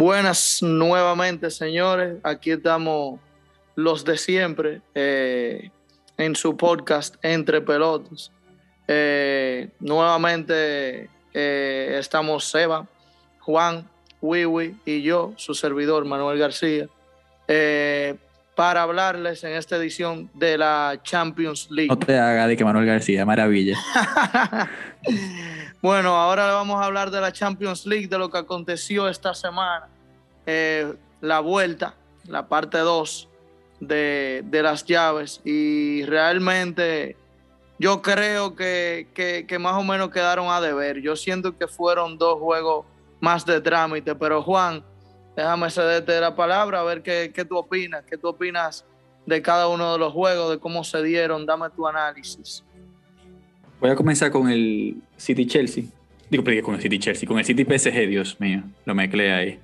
Buenas nuevamente, señores. Aquí estamos los de siempre eh, en su podcast Entre Pelotas. Eh, nuevamente eh, estamos Seba, Juan, Wiwi y yo, su servidor Manuel García, para hablarles en esta edición de la Champions League. No te haga de que Manuel García, maravilla. Bueno, ahora le vamos a hablar de la Champions League, de lo que aconteció esta semana. Eh, la vuelta, la parte 2 de, las llaves. Y realmente yo creo que, que, más o menos quedaron a deber. Yo siento que fueron dos juegos más de trámite. Pero Juan, déjame cederte la palabra, a ver qué, qué tú opinas. ¿Qué tú opinas de cada uno de los juegos, de cómo se dieron? Dame tu análisis. Voy a comenzar con el City Chelsea. Digo, pero con el City Chelsea, con el City PSG, Dios mío, lo mezclé ahí.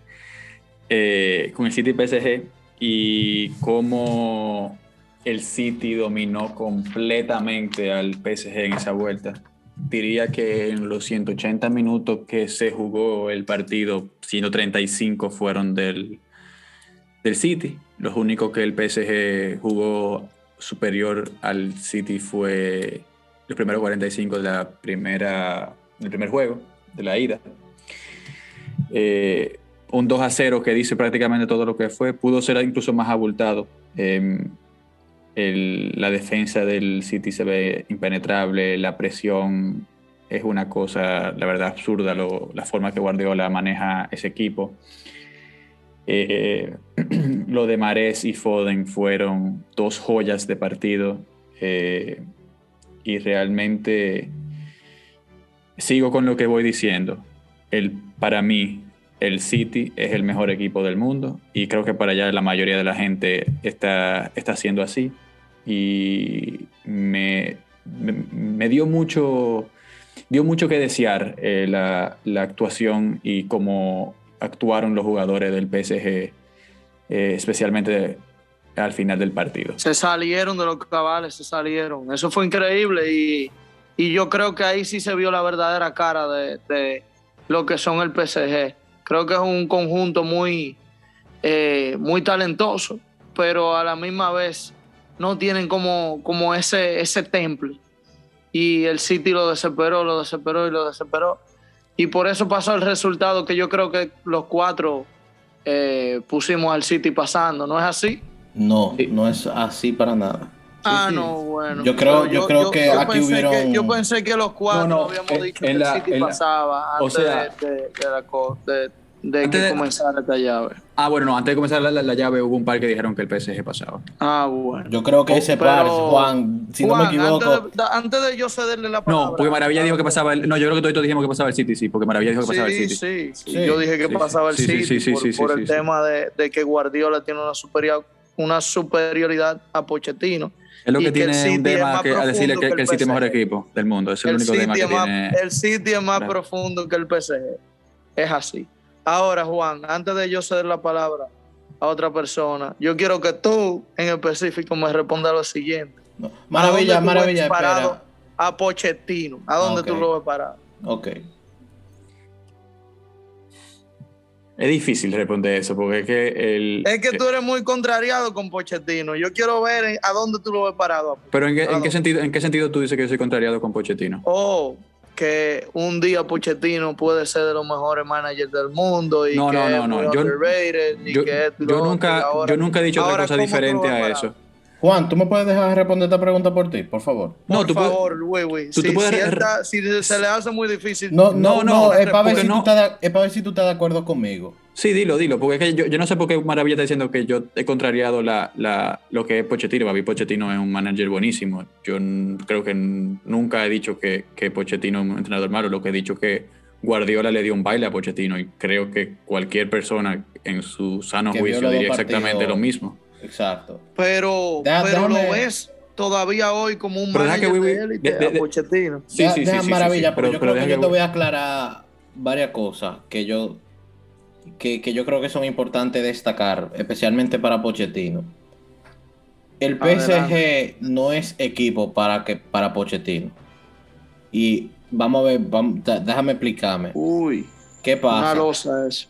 Eh, con el City PSG y cómo el City dominó completamente al PSG en esa vuelta. Diría que en los 180 minutos que se jugó el partido, 135 fueron del, del City. Los únicos que el PSG jugó superior al City fue los primeros 45 de la primera, del primer juego, de la ida. Eh, un 2 a 0 que dice prácticamente todo lo que fue, pudo ser incluso más abultado. La defensa del City se ve impenetrable, la presión es una cosa, la verdad, absurda, la forma que Guardiola maneja ese equipo. Eh, lo de Mares y Foden fueron dos joyas de partido. Eh, y realmente sigo con lo que voy diciendo. El, para mí, el City es el mejor equipo del mundo y creo que para allá la mayoría de la gente está, está siendo así. Y me, me, dio, mucho, dio mucho que desear eh, la, la, actuación y cómo actuaron los jugadores del PSG, eh, especialmente al final del partido. Se salieron de los cabales, se salieron. Eso fue increíble y, yo creo que ahí sí se vio la verdadera cara de, lo que son el PSG. Creo que es un conjunto muy, eh, muy talentoso, pero a la misma vez no tienen como, como ese, ese temple. Y el City lo desesperó, lo desesperó y lo desesperó. Y por eso pasó el resultado que yo creo que los cuatro eh, pusimos al City pasando, ¿no es así? No, no es así para nada. Ah, no, bueno. Yo creo, yo, creo que aquí hubieron. yo pensé que los cuatro habíamos dicho que el City pasaba antes de, de, de, de, que comenzara esta llave. Ah, bueno, no, antes de comenzar la, llave hubo un par que dijeron que el PSG pasaba. Ah, bueno. Yo creo que oh, ese par, Juan, si no me equivoco. Antes de, yo cederle la palabra. No, porque Maravilla dijo que pasaba el. No, yo creo que todos dijimos que pasaba el City, sí, porque Maravilla dijo que pasaba el City. Sí, sí, sí. Yo dije que pasaba el City por, por el tema de, de que Guardiola tiene una superioridad una superioridad a Pochettino. Es lo que tiene un tema que, a decirle que, el City es el mejor equipo del mundo. Es el, único tema que tiene. El City es más profundo que el PSG. Es así. Ahora, Juan, antes de yo ceder la palabra a otra persona, yo quiero que tú en específico me respondas lo siguiente. Maravilla, maravilla. A Pochettino. ¿A dónde tú lo ves parado? Ok. Es difícil responder eso, porque es que el... Es que tú eres muy contrariado con Pochettino. Yo quiero ver a dónde tú lo ves parado. Pero ¿en qué, sentido, ¿en qué sentido tú dices que yo soy contrariado con Pochettino? Oh, que un día Pochettino puede ser de los mejores managers del mundo y no, que no, no, no. Yo, yo, nunca, yo nunca he dicho otra cosa diferente a eso. Juan, ¿tú me puedes dejar responder esta pregunta por ti, por favor? No, por favor, güey, güey. Si, se le hace muy difícil. No, no, no, es, para ver, si tú estás de, es para ver si tú estás de acuerdo conmigo. Sí, dilo, dilo, porque es que yo, yo no sé por qué Maravilla está diciendo que yo he contrariado la, la, lo que es Pochettino. Mí Pochettino es un manager buenísimo. Yo creo que nunca he dicho que, que Pochettino es un entrenador malo. Lo que he dicho es que Guardiola le dio un baile a Pochettino y creo que cualquier persona en su sano juicio diría exactamente lo mismo. Exacto. Pero, pero lo ves todavía hoy como un manager de élite de, Pochettino. Sí, sí, sí, maravilla, pero, yo creo que yo te voy a aclarar varias cosas que yo que, que, yo creo que son importantes destacar, especialmente para Pochettino. El PSG no es equipo para que para Pochettino. Y vamos a ver, déjame explicarme. Uy. ¿Qué pasa? Una losa eso.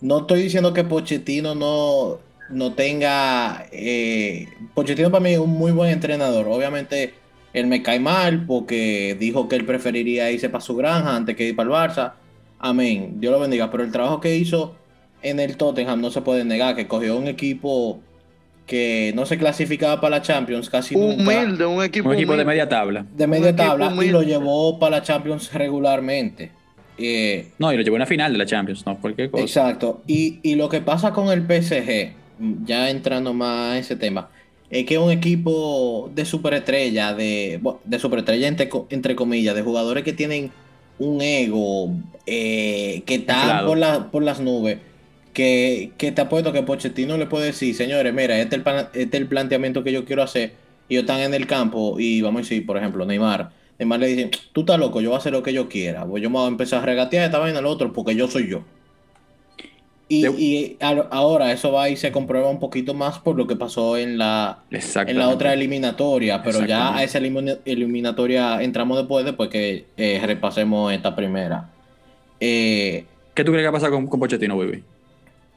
no estoy diciendo que Pochettino no, no tenga. Eh, Pochettino para mí es un muy buen entrenador. Obviamente, él me cae mal porque dijo que él preferiría irse para su granja antes que ir para el Barça. Amén. Dios lo bendiga. Pero el trabajo que hizo en el Tottenham no se puede negar, que cogió un equipo que no se clasificaba para la Champions casi humilde, un equipo, un equipo de media tabla. De media tabla y lo llevó para la Champions regularmente. Eh, no, y lo llevó a una final de la Champions, no cualquier cosa. Exacto. Y, y lo que pasa con el PSG, ya entrando más a ese tema, es que es un equipo de superestrella, de, de superestrella entre, entre comillas, de jugadores que tienen un ego, eh, que están por, por las nubes que, que te apuesto que Pochettino le puede decir, señores, mira, este es, el, este el planteamiento que yo quiero hacer, y ellos están en el campo, y vamos a decir, por ejemplo, Neymar, Neymar le dice, tú estás loco, yo voy a hacer lo que yo quiera, pues yo me voy a empezar a regatear esta vaina al otro, porque yo soy yo. Y, ahora eso va y se comprueba un poquito más por lo que pasó en la, en la otra eliminatoria, pero ya a esa eliminatoria entramos después, después que eh, repasemos esta primera. Eh, ¿Qué tú crees que va a pasar con, con Pochettino, baby?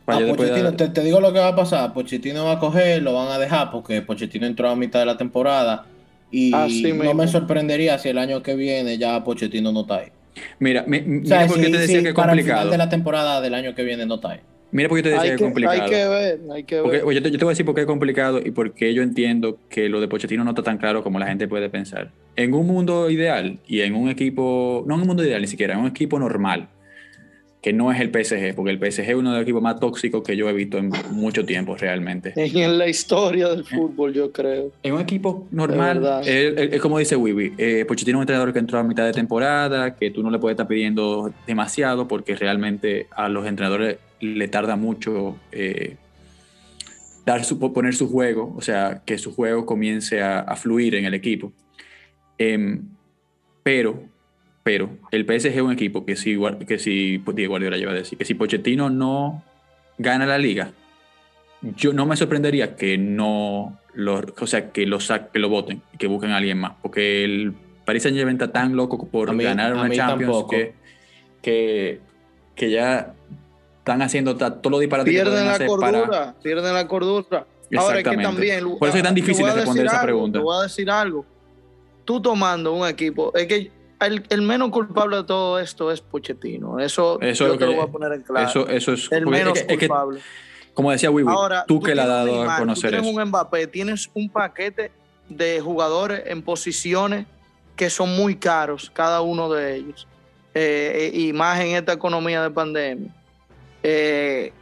te, digo lo que va a pasar. Pochettino va a coger, lo van a dejar porque Pochettino entró a mitad de la temporada. Y no me sorprendería si el año que viene ya Pochettino no está ahí. Mira, mira porque te decía que es complicado. Para el final de la temporada del año que viene no está ahí. Mira porque te decía que, es complicado. Hay que ver, hay que ver. yo, te, yo, te, voy a decir por qué es complicado y por qué yo entiendo que lo de Pochettino no está tan claro como la gente puede pensar. En un mundo ideal y en un equipo, no en un mundo ideal ni siquiera, en un equipo normal, que no es el PSG, porque el PSG es uno de los equipos más tóxicos que yo he visto en mucho tiempo realmente. En la historia del fútbol, yo creo. En un equipo normal, es como dice Wibi, eh, tiene un entrenador que entró a mitad de temporada, que tú no le puedes estar pidiendo demasiado, porque realmente a los entrenadores le tarda mucho eh, dar su, poner su juego, o sea, que su juego comience a, fluir en el equipo. Em, pero pero el PSG es un equipo que si, que si pues, Diego Guardiola lleva a decir, que si Pochettino no gana la liga, yo no me sorprendería que no lo, o sea, que lo que lo voten y que busquen a alguien más, porque el Paris Saint Germain está tan loco por ganar una Champions que, que, ya están haciendo todo lo disparate pierden la cordura, pierden la cordura. Ahora es que también por eso es tan difícil responder esa pregunta. Te voy a decir algo. Tú tomando un equipo, es que el, menos culpable de todo esto es Pochettino. Eso, eso yo te lo voy a poner en claro. Eso, es el menos culpable. como decía Wiwi, tú, que le has dado a conocer tú tienes un Mbappé, tienes un paquete de jugadores en posiciones que son muy caros, cada uno de ellos. Eh, y más en esta economía de pandemia. Eh,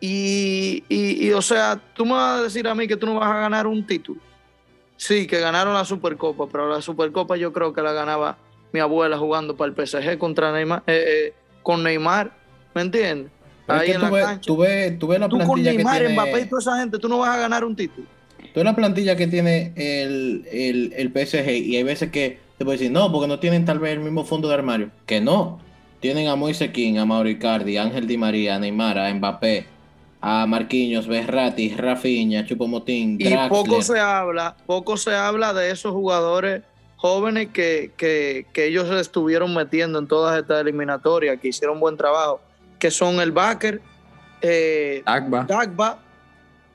y, y, o sea, tú me vas a decir a mí que tú no vas a ganar un título. Sí, que ganaron la Supercopa, pero la Supercopa yo creo que la ganaba mi abuela jugando para el PSG contra Neymar, eh, eh, con Neymar, ¿me entiendes? Ahí en la cancha. Tú ves, tú la con Neymar, que Mbappé y toda esa gente, tú no vas a ganar un título. Tú ves la plantilla que tiene el, el, el PSG y hay veces que te puedes decir, no, porque no tienen tal vez el mismo fondo de armario. Que no. Tienen a Moise King, a Mauricardi, a Ángel Di María, a Neymar, a Mbappé, a Marquinhos, Berrati, Rafinha, Chupomotín, Y poco se habla, poco se habla de esos jugadores jóvenes que, que, que, ellos se estuvieron metiendo en todas estas eliminatorias, que hicieron buen trabajo, que son el Baker, eh, Dagba.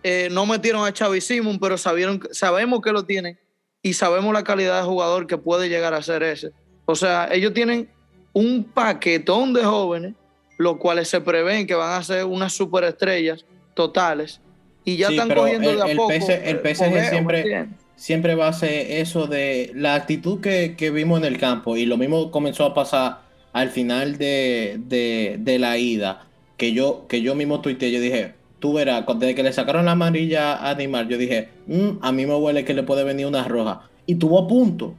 Eh, no metieron a Xavi Simon, pero sabieron, sabemos que lo tienen y sabemos la calidad de jugador que puede llegar a ser ese. O sea, ellos tienen un paquetón de jóvenes, los cuales se prevén que van a ser unas superestrellas totales y ya están cogiendo de a poco. el PSG siempre siempre va a ser eso de la actitud que, vimos en el campo y lo mismo comenzó a pasar al final de, la ida, que yo, que yo mismo tuiteé, yo dije, tú verás, desde que le sacaron la amarilla a Neymar, yo dije, mm, a mí me huele que le puede venir una roja. Y tuvo a punto,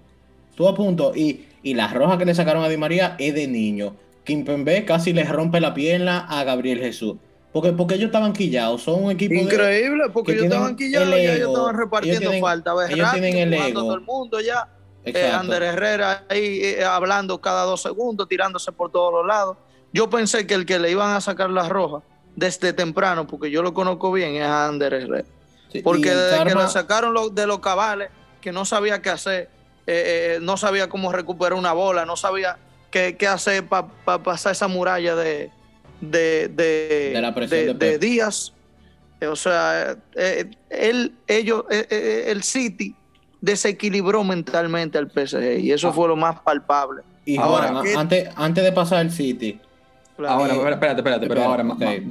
tuvo a punto. Y, y la roja que le sacaron a Di María es de niño. Kimpembe casi le rompe la pierna a Gabriel Jesús. Porque, porque ellos estaban quillados, son un equipo increíble, porque ellos estaban quillados y ellos estaban repartiendo falta. ellos tienen el ego. todo el mundo ya. Eh, Ander Herrera ahí eh, hablando cada dos segundos, tirándose por todos los lados. Yo pensé que el que le iban a sacar la roja desde temprano, porque yo lo conozco bien, es a Ander Herrera. porque desde que lo sacaron de los cabales, que no sabía qué hacer, eh, no sabía cómo recuperar una bola, no sabía qué, qué hacer para pasar esa muralla de, de, de, Díaz. O sea, eh, él, ellos, eh, eh, el City desequilibró mentalmente al PSG y eso ah. fue lo más palpable. Y ahora, antes, antes de pasar al City. Ahora, espérate, espérate, pero ahora,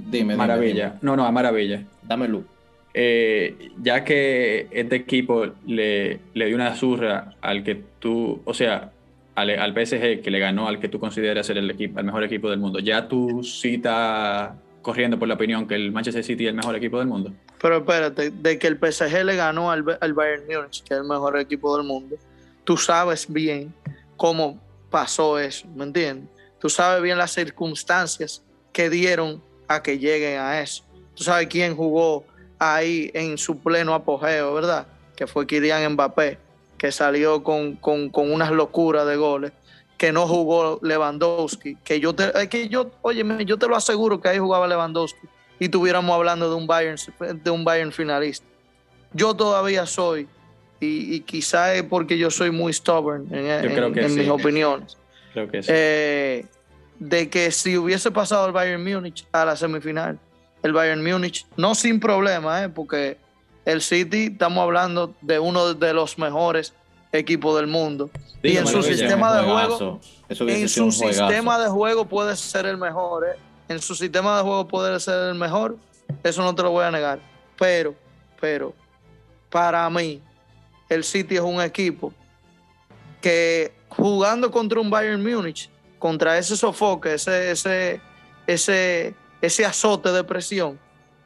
dime, maravilla. No, no, a maravilla. Dame luz. ya que este equipo le, le dio una zurra al que tú, o sea, al, al, PSG que le ganó al que tú consideras ser el, equipo, el mejor equipo del mundo, ¿ya tú estás corriendo por la opinión que el Manchester City es el mejor equipo del mundo? Pero espérate, de que el PSG le ganó al, al Bayern Múnich, que es el mejor equipo del mundo, tú sabes bien cómo pasó eso, ¿me entiendes? Tú sabes bien las circunstancias que dieron a que lleguen a eso. Tú sabes quién jugó ahí en su pleno apogeo, ¿verdad? Que fue Kylian Mbappé que salió con, unas locuras de goles, que no jugó Lewandowski, que yo te, que yo, oye, yo te lo aseguro que ahí jugaba Lewandowski y estuviéramos hablando de un Bayern, de un Bayern finalista. Yo todavía soy, y, quizá es porque yo soy muy stubborn en, mis opiniones. Creo que eh, de que si hubiese pasado el Bayern Múnich a la semifinal, el Bayern Múnich, no sin problema, ¿eh? porque el City, estamos hablando de uno de los mejores equipos del mundo. y en su sistema de juego, en su sistema de juego puede ser el mejor. ¿eh? En su sistema de juego puede ser el mejor. Eso no te lo voy a negar. Pero, pero, para mí, el City es un equipo que jugando contra un Bayern Múnich, contra ese sofoque, ese, ese, ese, ese azote de presión,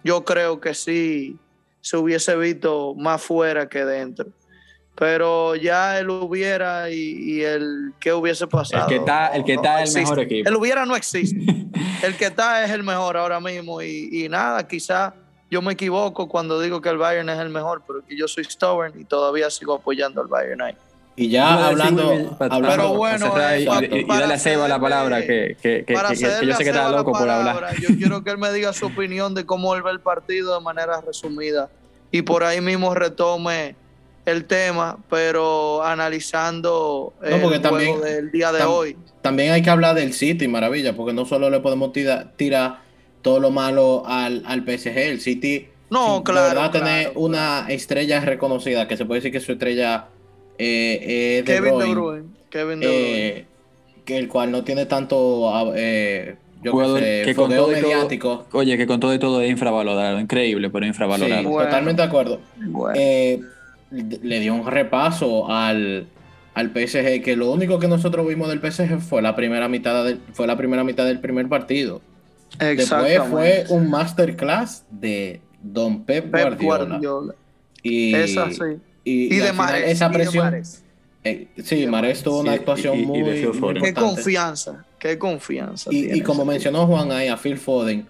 yo creo que sí se hubiese visto más fuera que dentro. Pero ya él hubiera y, el que hubiese pasado. El que está, el que está es el mejor equipo. El hubiera no existe. el que está es el mejor ahora mismo. Y, nada, quizá yo me equivoco cuando digo que el Bayern es el mejor, pero que yo soy stubborn y todavía sigo apoyando al Bayern ahí. Y ya hablando, pero bueno, y, dale a Seba la palabra que, que, que, yo sé que está loco por hablar. Yo quiero que él me diga su opinión de cómo él ve el partido de manera resumida y por ahí mismo retome el tema, pero analizando el juego del día de hoy. También hay que hablar del City, maravilla, porque no solo le podemos tirar todo lo malo al, al PSG, el City no, claro, va tener una estrella reconocida, que se puede decir que su estrella eh, Kevin De Bruyne. Kevin de eh, Bruyne. que el cual no tiene tanto eh, yo que, con todo mediático. oye, que con todo y todo es infravalorado, increíble, pero infravalorado. totalmente de acuerdo. le dio un repaso al, al PSG, que lo único que nosotros vimos del PSG fue la primera mitad del, fue la primera mitad del primer partido. Después fue un masterclass de Don Pep, Guardiola. Y, Esa sí. Y, de esa presión. Eh, sí, Mares tuvo una actuación muy, Qué confianza, qué confianza. Y, como mencionó Juan ahí a Phil Foden,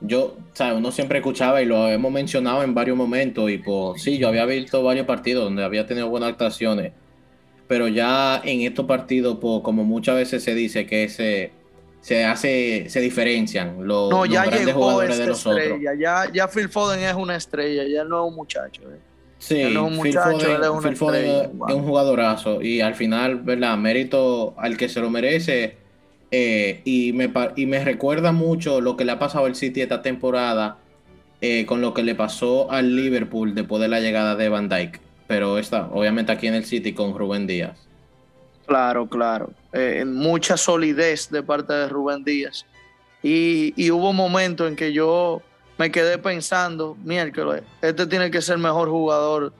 yo, ¿sabes? Uno siempre escuchaba y lo hemos mencionado en varios momentos. Y pues sí, yo había visto varios partidos donde había tenido buenas actuaciones. Pero ya en estos partidos, pues, como muchas veces se dice que se, se hace, se diferencian los, no, ya grandes jugadores de los estrella. Ya, ya Phil Foden es una estrella, ya no es un muchacho. Eh. Sí, Phil Foden, es, un jugadorazo y al final, ¿verdad? Mérito al que se lo merece. Eh, y, me, y me recuerda mucho lo que le ha pasado al City esta temporada eh, con lo que le pasó al Liverpool después de la llegada de Van Dyke. Pero está, obviamente aquí en el City con Rubén Díaz. Claro, claro. Eh, mucha solidez de parte de Rubén Díaz. Y, y hubo momentos en que yo me quedé pensando, miércoles, este tiene que ser el mejor jugador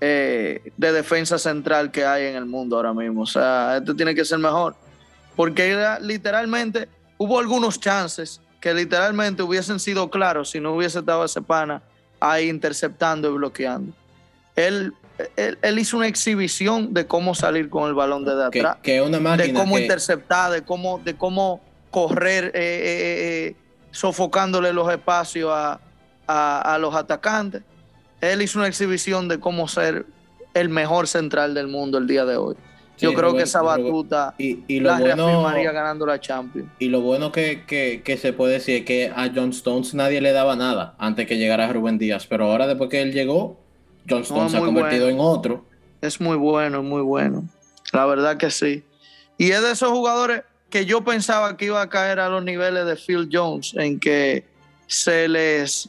eh, de defensa central que hay en el mundo ahora mismo. O sea, este tiene que ser mejor. Porque literalmente hubo algunos chances que literalmente hubiesen sido claros si no hubiese estado ese pana ahí interceptando y bloqueando. Él, él, hizo una exhibición de cómo salir con el balón desde atrás, de cómo interceptar, de cómo, de cómo correr. Eh, eh, sofocándole los espacios a, los atacantes. Él hizo una exhibición de cómo ser el mejor central del mundo el día de hoy. Yo creo que esa batuta y, lo la bueno, ganando la Champions. Y lo bueno que, se puede decir es que a John Stones nadie le daba nada antes que llegara Rubén Díaz. Pero ahora después que él llegó, John Stones se ha convertido en otro. Es muy bueno, muy bueno. La verdad que sí. Y es de esos jugadores que yo pensaba que iba a caer a los niveles de Phil Jones, en que se les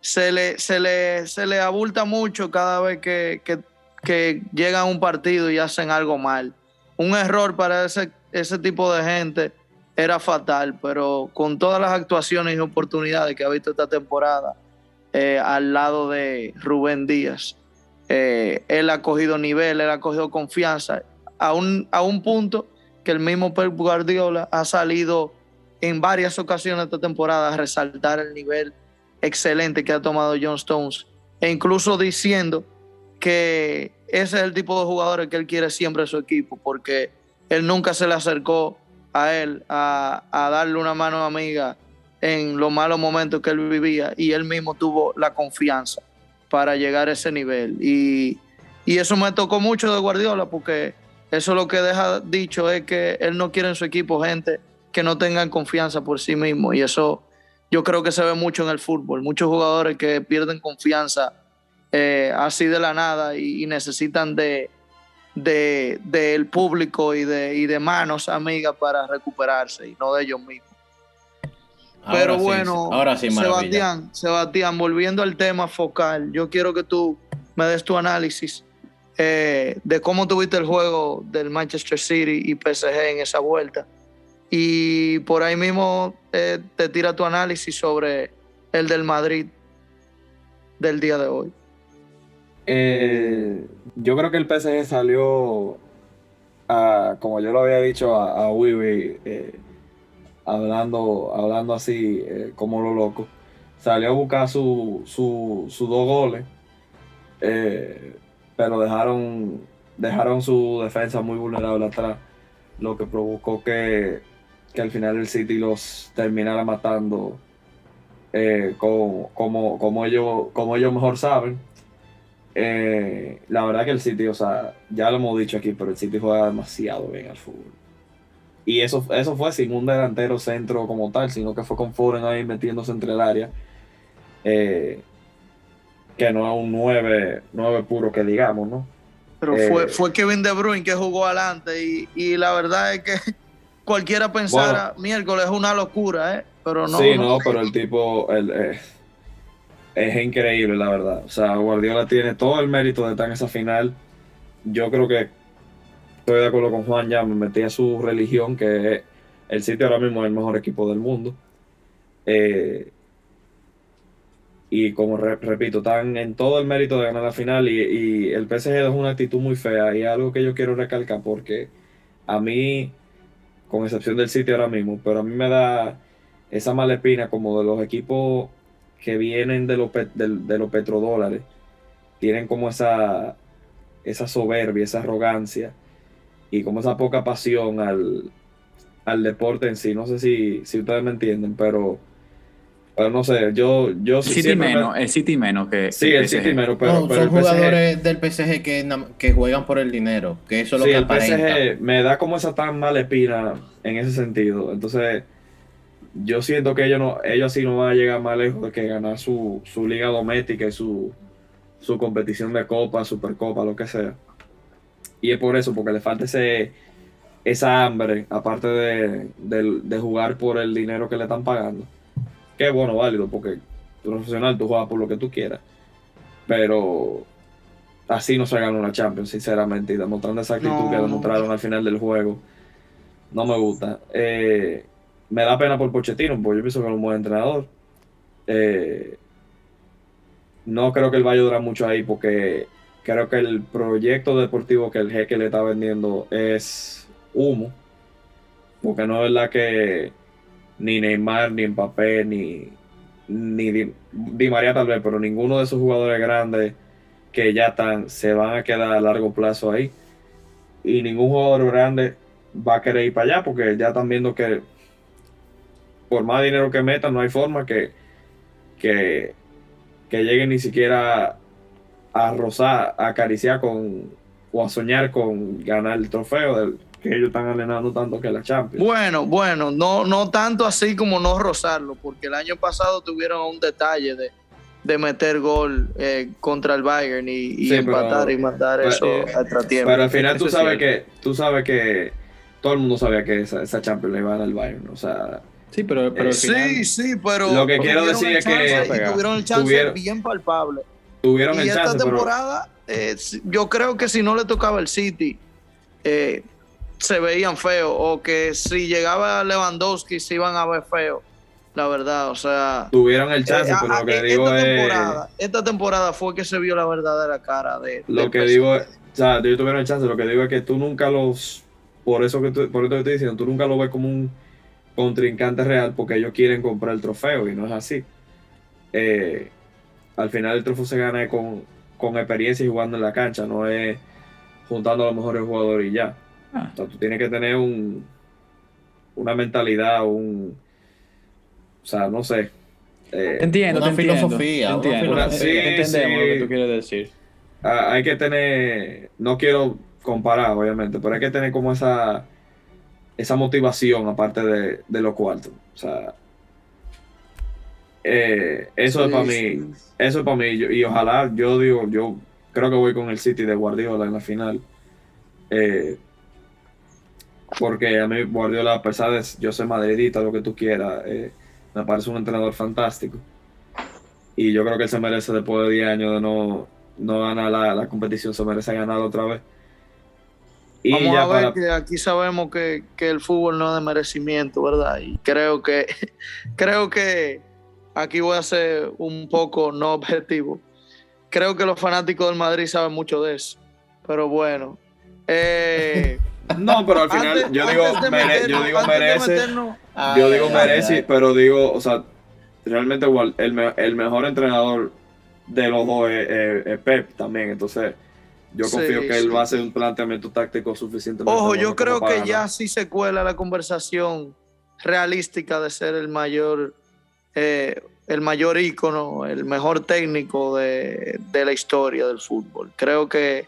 se le, se le, se le abulta mucho cada vez que, que, que llegan a un partido y hacen algo mal. Un error para ese, ese tipo de gente era fatal, pero con todas las actuaciones y oportunidades que ha visto esta temporada eh, al lado de Rubén Díaz, eh, él ha cogido nivel, él ha cogido confianza a un, a un punto que el mismo Pep Guardiola ha salido en varias ocasiones esta temporada a resaltar el nivel excelente que ha tomado John Stones e incluso diciendo que ese es el tipo de jugadores que él quiere siempre en su equipo porque él nunca se le acercó a él a, darle una mano amiga en los malos momentos que él vivía y él mismo tuvo la confianza para llegar a ese nivel. Y eso me tocó mucho de Guardiola porque eso lo que deja dicho es que él no quiere en su equipo gente que no tengan confianza por sí mismo y eso yo creo que se ve mucho en el fútbol. Muchos jugadores que pierden confianza eh, así de la nada y, necesitan de del público y de, y de manos amigas para recuperarse y no de ellos mismos. Pero bueno, ahora sí, Sebastián, Sebastián, volviendo al tema focal, yo quiero que tú me des tu análisis eh, de cómo tuviste el juego del Manchester City y PSG en esa vuelta. Y por ahí mismo eh, te tira tu análisis sobre el del Madrid del día de hoy. Eh, yo creo que el PSG salió, como yo lo había dicho a, a eh, hablando, hablando así como lo loco, salió a buscar sus su, dos goles, pero dejaron, dejaron su defensa muy vulnerable atrás, lo que provocó que que al final el City los terminara matando eh, como, como, ellos, como ellos mejor saben. Eh, la verdad que el City, o sea, ya lo hemos dicho aquí, pero el City juega demasiado bien al fútbol. Y eso, eso fue sin un delantero centro como tal, sino que fue con Foren ahí metiéndose entre el área. Eh, que no es un 9, 9 puro que digamos, ¿no? Pero fue, fue Kevin De Bruyne que jugó adelante y, y la verdad es que cualquiera pensara, miércoles es una locura, ¿eh? Pero no. Sí, no, pero el tipo eh, es increíble, la verdad. O sea, Guardiola tiene todo el mérito de estar en esa final. Yo creo que estoy de acuerdo con Juan, ya me metí a su religión, que el sitio ahora mismo es el mejor equipo del mundo. Eh, y como repito, están en todo el mérito de ganar la final y, y el PSG es una actitud muy fea y algo que yo quiero recalcar porque a mí con excepción del sitio ahora mismo, pero a mí me da esa malepina como de los equipos que vienen de los, de, los petrodólares, tienen como esa, esa soberbia, esa arrogancia y como esa poca pasión al, al deporte en sí. No sé si, si ustedes me entienden, pero pero no sé, yo, yo el City menos, el City menos que Sí, el, City menos, pero, son jugadores del PSG que, que juegan por el dinero, que eso es lo que el PSG me da como esa tan mala espina en ese sentido. Entonces, yo siento que ellos no, ellos así no van a llegar más lejos de que ganar su, liga doméstica y su, su competición de copa, supercopa, lo que sea. Y es por eso, porque le falta ese esa hambre, aparte de, de jugar por el dinero que le están pagando que bueno, válido, porque tú profesional, tú juegas por lo que tú quieras. Pero así no se gana una Champions, sinceramente, y demostrando esa actitud que demostraron al final del juego, no me gusta. Eh, me da pena por Pochettino, porque yo pienso que es un buen entrenador. Eh, no creo que él vaya a durar mucho ahí, porque creo que el proyecto deportivo que el jeque le está vendiendo es humo, porque no es la que ni Neymar, ni Mbappé, ni, ni Di, María tal vez, pero ninguno de esos jugadores grandes que ya están se van a quedar a largo plazo ahí. Y ningún jugador grande va a querer ir para allá porque ya están viendo que por más dinero que metan no hay forma que, que, que lleguen ni siquiera a rozar, a acariciar con o a soñar con ganar el trofeo del que ellos están alenando tanto que la Champions. Bueno, bueno, no, no tanto así como no rozarlo, porque el año pasado tuvieron un detalle de, de meter gol eh, contra el Bayern y, empatar y mandar eso eh, a. Pero al final tú sabes que tú sabes que todo el mundo sabía que esa, esa Champions le iba a dar al Bayern. O sea, Sí, pero, Eh, final- sí, sí, pero. Lo que quiero tuvieron decir el es que- tuvieron el chance Tuvieron- bien palpable. tuvieron y el esta chance, pero temporada, eh, yo creo que si no le tocaba el City, eh, se veían feos. O que si llegaba Lewandowski, se iban a ver feos. La verdad, o sea. tuvieron el chance, eh, pero a- lo que digo esta, es. temporada, esta temporada fue que se vio la verdadera cara de. Lo que PSG. digo es, o sea, ellos tuvieron el chance, lo que digo es que tú nunca los, por eso que tú- por eso que estoy diciendo, tú nunca lo ves como un contrincante real porque ellos quieren comprar el trofeo y no es así. Eh, al final el trofeo se gana con, con experiencia y jugando en la cancha, no es juntando a los mejores jugadores y ya. Ah. O sea, tú tienes que tener un, una mentalidad, un, o sea, no sé. eh, Te entiendo, Una te entiendo, filosofía, te entiendo. Eh, Entendemos Sí, lo que sí. tú quieres decir. Ah, hay que tener, no quiero comparar obviamente, pero hay que tener como esa, esa motivación aparte de, de los cuartos. O sea, eh, eso es Sí, para mí, sí. eso es para mí. Yo- y ojalá, yo digo, yo creo que voy con el City de Guardiola en la final. Eh, porque a mí Guardiola, a pesar de yo soy madridista, lo que tú quieras, eh, me parece un entrenador fantástico. Y yo creo que él se merece, después de 10 años de no, no ganar la, la competición, se merece ganar otra vez. Y Vamos ya a ver para- que aquí sabemos que, que el fútbol no es de merecimiento, ¿verdad? Y creo que creo que aquí voy a ser un poco no objetivo. Creo que los fanáticos del Madrid saben mucho de eso. Pero bueno. eh, No, pero al final antes- yo digo, yo digo merece. meternos- Yo digo ay, merece, ay. pero digo, o sea, realmente igual, el, me- el mejor entrenador de los dos es, es- es Pep también. Entonces, yo Sí, confío que él sí. va a hacer un planteamiento táctico suficientemente Ojo, bueno yo creo que ganar. ya sí se cuela la conversación realística de ser el mayor, eh, el mayor ícono, el mejor técnico de, de la historia del fútbol. Creo que,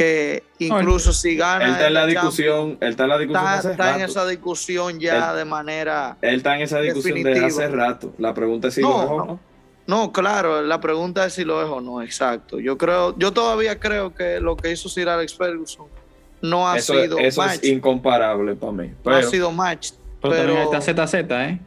que incluso si gana. Él está en la discusión, él está en la discusión Está, hace está en esa discusión ya de manera. Él está en esa discusión de definitiva. hace rato. La pregunta es si No, lo dejó o no. no. No, claro, la pregunta es si lo es o no, exacto. Yo creo, yo todavía creo que lo que hizo Sir Alex Ferguson no ha Eso, sido eso match. es incomparable para mí. no ha Pero, sido match. Pero, también Pero- ahí está ZZ, ¿eh?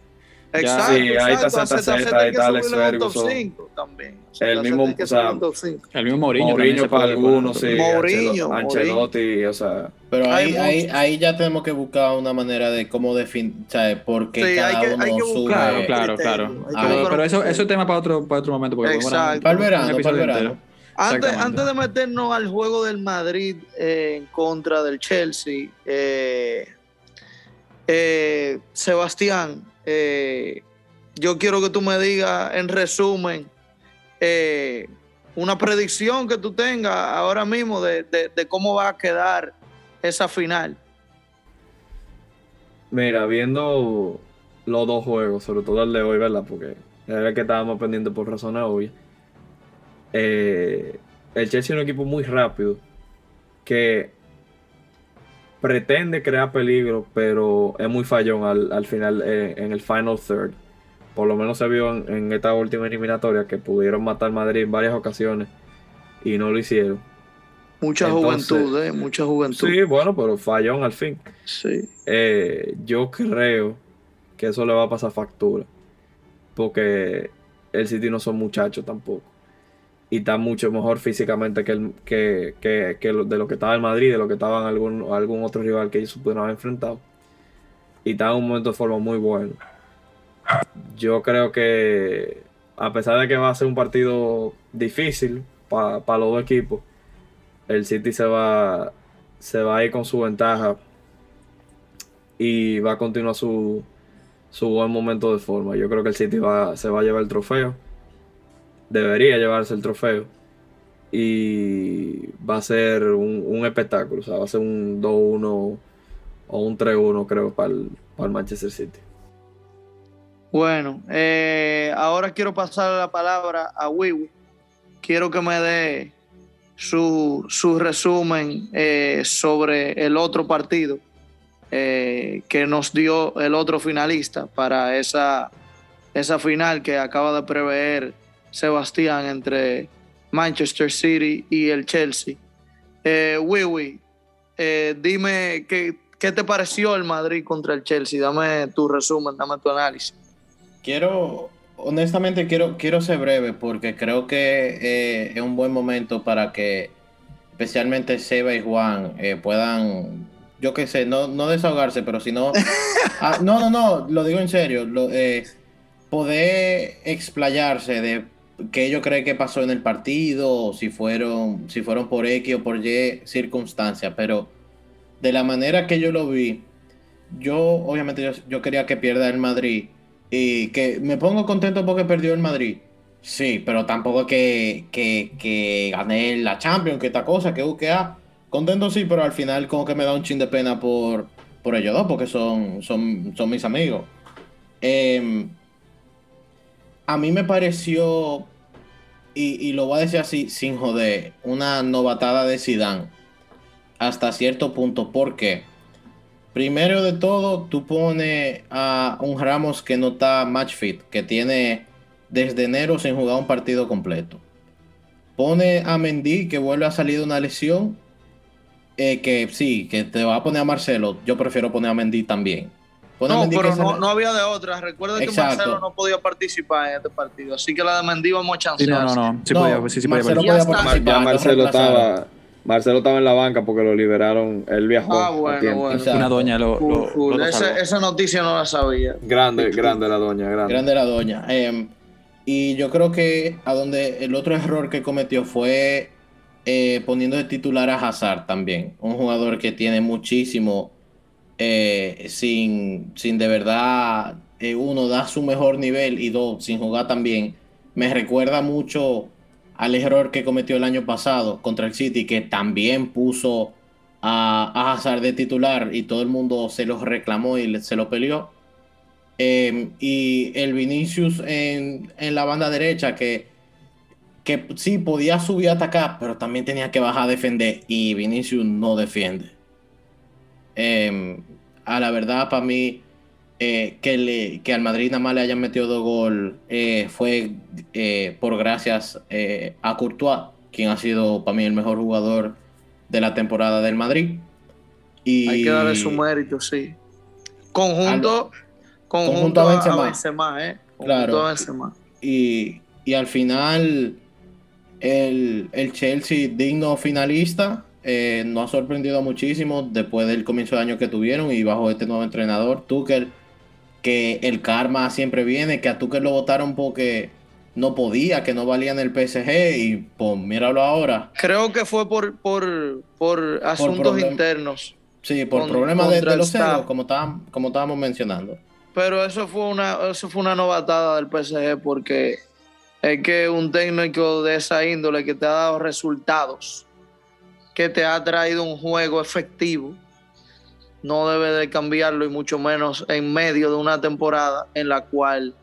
Exacto, Sí, ahí está exacto, hay Alex subirlo en un top Ferguson. 5 también. El mismo, o sea, subirlo en top 5. El mismo Mourinho. Mourinho para algunos, sí. Mourinho, Ancelotti, o sea. Pero ahí, ahí, ahí ya tenemos que buscar una manera de cómo definir, ¿sabes? Por qué Sí, cada hay que- uno hay que sube. Claro, claro, claro. Ah, Pero, pero un eso, eso es tema para otro, para otro momento. Porque Exacto. Para el verano, para el verano. Antes, antes de meternos al juego del Madrid eh, en contra del Chelsea, eh, eh, Sebastián, eh, yo quiero que tú me digas en resumen eh, una predicción que tú tengas ahora mismo de, de- cómo va a quedar esa final. Mira, viendo los dos juegos, sobre todo el de hoy, ¿verdad? Porque era el que estábamos pendientes por razones obvias. Eh, el Chelsea es un equipo muy rápido que pretende crear peligro, pero es muy fallón al, al final, eh, en el final third. Por lo menos se vio en, en esta última eliminatoria que pudieron matar Madrid en varias ocasiones y no lo hicieron. Mucha Entonces- juventud, ¿eh? Mucha juventud. Sí, bueno, pero fallón al fin. Sí. Eh, yo creo que eso le va a pasar factura. Porque el City no son muchachos tampoco. Y está mucho mejor físicamente que, el, que, que- de lo que estaba en Madrid, de lo que estaba en algún, algún otro rival que ellos pudieron haber enfrentado. Y está en un momento de forma muy bueno. Yo creo que, a pesar de que va a ser un partido difícil para los dos equipos, el City se va, se va a ir con su ventaja y va a continuar su, su buen momento de forma. Yo creo que el City va, se va a llevar el trofeo. Debería llevarse el trofeo. Y va a ser un, un espectáculo. O sea, va a ser un 2-1 o un 3-1, creo, para el, para el Manchester City. Bueno, eh, ahora quiero pasar la palabra a Wiwi. Quiero que me dé su, su resumen eh, sobre el otro partido eh, que nos dio el otro finalista para esa, esa final que acaba de prever Sebastián entre Manchester City y el Chelsea. Eh, Wiwi, eh, dime qué, ¿qué te pareció el Madrid contra el Chelsea? Dame tu resumen, dame tu análisis. Quiero, honestamente, quiero, quiero ser breve porque creo que eh, es un buen momento para que especialmente Seba y Juan eh, puedan, yo qué sé, no, no desahogarse, pero si no... Ah, no, no, no, lo digo en serio, lo, eh, poder explayarse de qué yo creo que pasó en el partido, si fueron, si fueron por X o por Y circunstancias, pero de la manera que yo lo vi, yo obviamente yo, quería que pierda el Madrid y que me pongo contento porque perdió el Madrid. Sí, pero tampoco que, que, que gané la Champions, que esta cosa, que UKA. Contento sí, pero al final como que me da un chin de pena por, por ellos dos, porque son, son, son mis amigos. Em, a mí me pareció, y, lo voy a decir así sin joder, una novatada de Zidane hasta cierto punto. ¿Por qué? Primero de todo, tú pones a un Ramos que no está match fit, que tiene desde enero sin jugar un partido completo. Pone a Mendy que vuelve a salir de una lesión. Eh, que sí, que te va a poner a Marcelo. Yo prefiero poner a Mendy también no, pero no, había de otra. Recuerda que Marcelo no podía participar en este partido. Así que la de Mendy vamos a chancear. no, no, no. Sí, podía, sí, sí Marcelo podía, participar. Ya Marcelo estaba... Marcelo estaba en la banca porque lo liberaron. Él viajó. Ah, bueno, bueno. Una doña lo, esa noticia no la sabía. Grande, grande la doña. Grande, grande la doña. Em, y yo creo que a donde el otro error que cometió fue eh, poniendo de titular a Hazard también. Un jugador que tiene muchísimo eh, sin, sin de verdad, eh, uno, da su mejor nivel y dos, sin jugar tan bien, me recuerda mucho al error que cometió el año pasado contra el City, que también puso a, a Hazard de titular y todo el mundo se lo reclamó y se lo peleó. Em, y el Vinicius en, en, la banda derecha, que, que sí podía subir a atacar, pero también tenía que bajar a defender y Vinicius no defiende. Em, a la verdad, para mí, eh, que, le, que al Madrid nada más le hayan metido dos goles eh, fue eh, por gracias a Courtois, quien ha sido para mí el mejor jugador de la temporada del Madrid. Y, Hay que darle su mérito, sí. Conjunto, conjunto, a Benzema, ¿eh? claro. Y, y, al final, el, el Chelsea digno finalista eh, nos ha sorprendido muchísimo después del comienzo de año que tuvieron y bajo este nuevo entrenador, Tuchel, que el karma siempre viene, que a Tuchel lo votaron porque no podía, que no valía en el PSG y pues míralo ahora. Creo que fue por, por, por asuntos internos. Sí, por problemas de, los celos, como, como estábamos mencionando. Pero eso fue una, eso fue una novatada del PSG porque es que un técnico de esa índole que te ha dado resultados que te ha traído un juego efectivo, no debe de cambiarlo y mucho menos en medio de una temporada en la cual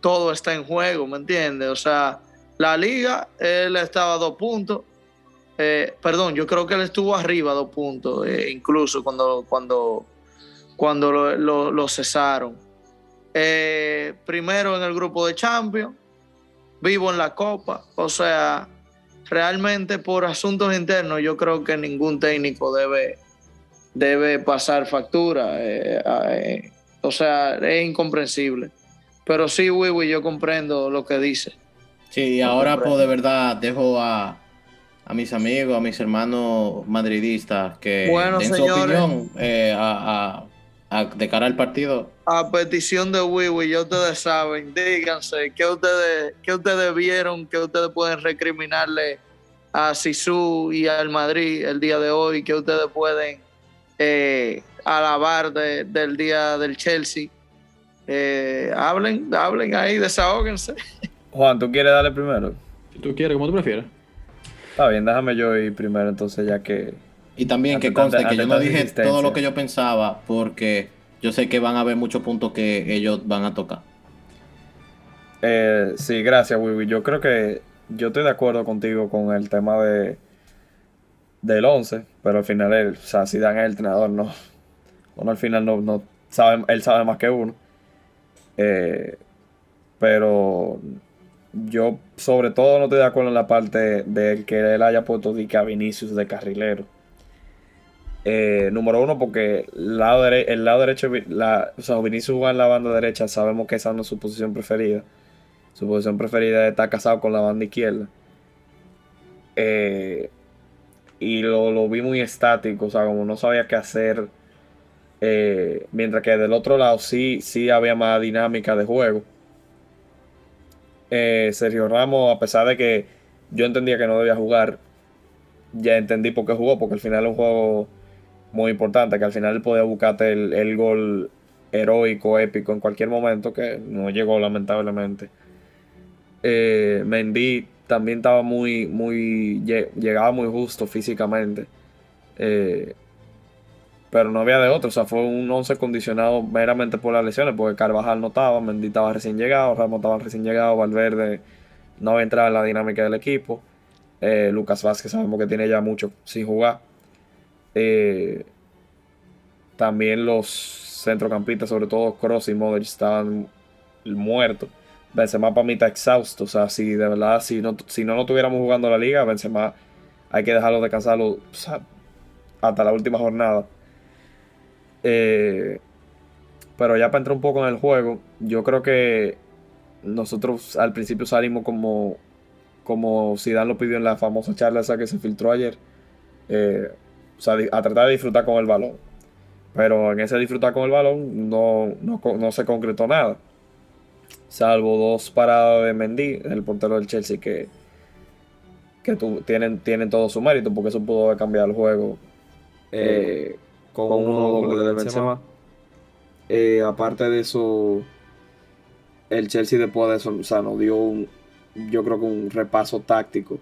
todo está en juego, ¿me entiendes? O sea, la liga, él estaba a dos puntos, eh, perdón, yo creo que él estuvo arriba a dos puntos, eh, incluso cuando, cuando, cuando lo, cesaron. Eh, primero en el grupo de Champions, vivo en la Copa, o sea, realmente por asuntos internos yo creo que ningún técnico debe, debe pasar factura. Eh, eh, o sea, es incomprensible. Pero sí, Wiwi, yo comprendo lo que dice. Sí, y ahora pues de verdad dejo a, a mis amigos, a mis hermanos madridistas que den su opinión eh, a, de cara al partido. A petición de Wiwi, ya ustedes saben, díganse qué ustedes, qué ustedes vieron, que ustedes pueden recriminarle a Sisu y al Madrid el día de hoy, que ustedes pueden eh, alabar del día del Chelsea. Eh, hablen, hablen ahí, desahóguense. Juan, ¿tú quieres darle primero? Si tú quieres, como tú prefieras. Está bien, déjame yo ir primero entonces ya que... Y también que conste que yo no dije todo lo que yo pensaba porque yo sé que van a haber muchos puntos que ellos van a tocar. Eh, sí, gracias, Wiwi. Yo creo que yo estoy de acuerdo contigo con el tema de del 11, pero al final él, o sea, si dan el entrenador, no. Uno al final no, no sabe, él sabe más que uno. Eh, pero yo sobre todo no estoy de acuerdo en la parte de que él haya puesto a Vinicius de carrilero. Eh, número uno, porque el lado, el lado derecho, la, o sea, Vinicius juega en la banda derecha, sabemos que esa no es su posición preferida. Su posición preferida es estar casado con la banda izquierda. Eh, y lo, vi muy estático, o sea, como no sabía qué hacer. Eh, mientras que del otro lado sí, sí había más dinámica de juego. Sergio Ramos, a pesar de que yo entendía que no debía jugar, ya entendí por qué jugó, porque al final es un juego muy importante, que al final él podía buscarte el, gol heroico, épico en cualquier momento, que no llegó lamentablemente. Eh, Mendy también estaba muy, muy, llegaba muy justo físicamente. Eh, pero no había de otro, o sea, fue un 11 condicionado meramente por las lesiones, porque Carvajal no estaba, Mendy estaba recién llegado, Ramos estaba recién llegado, Valverde no había entrado en la dinámica del equipo. Eh, Lucas Vázquez sabemos que tiene ya mucho sin jugar. Eh, también los centrocampistas, sobre todo Cross y Modric, estaban muertos. Benzema para mí está exhausto. O sea, si de verdad, si no, si no, no tuviéramos jugando la liga, Benzema hay que dejarlo descansarlo hasta la última jornada. Eh, pero ya para entrar un poco en el juego, yo creo que nosotros al principio salimos como, como Zidane lo pidió en la famosa charla esa que se filtró ayer. Eh, o sea, a tratar de disfrutar con el balón. Pero en ese disfrutar con el balón no, no, se concretó nada. Salvo dos paradas de Mendy, el portero del Chelsea, que, que tienen, tienen todo su mérito, porque eso pudo cambiado el juego eh, con, uno doble de Benzema. Eh, aparte de eso, el Chelsea después de eso, o sea, nos dio un, yo creo que un repaso táctico,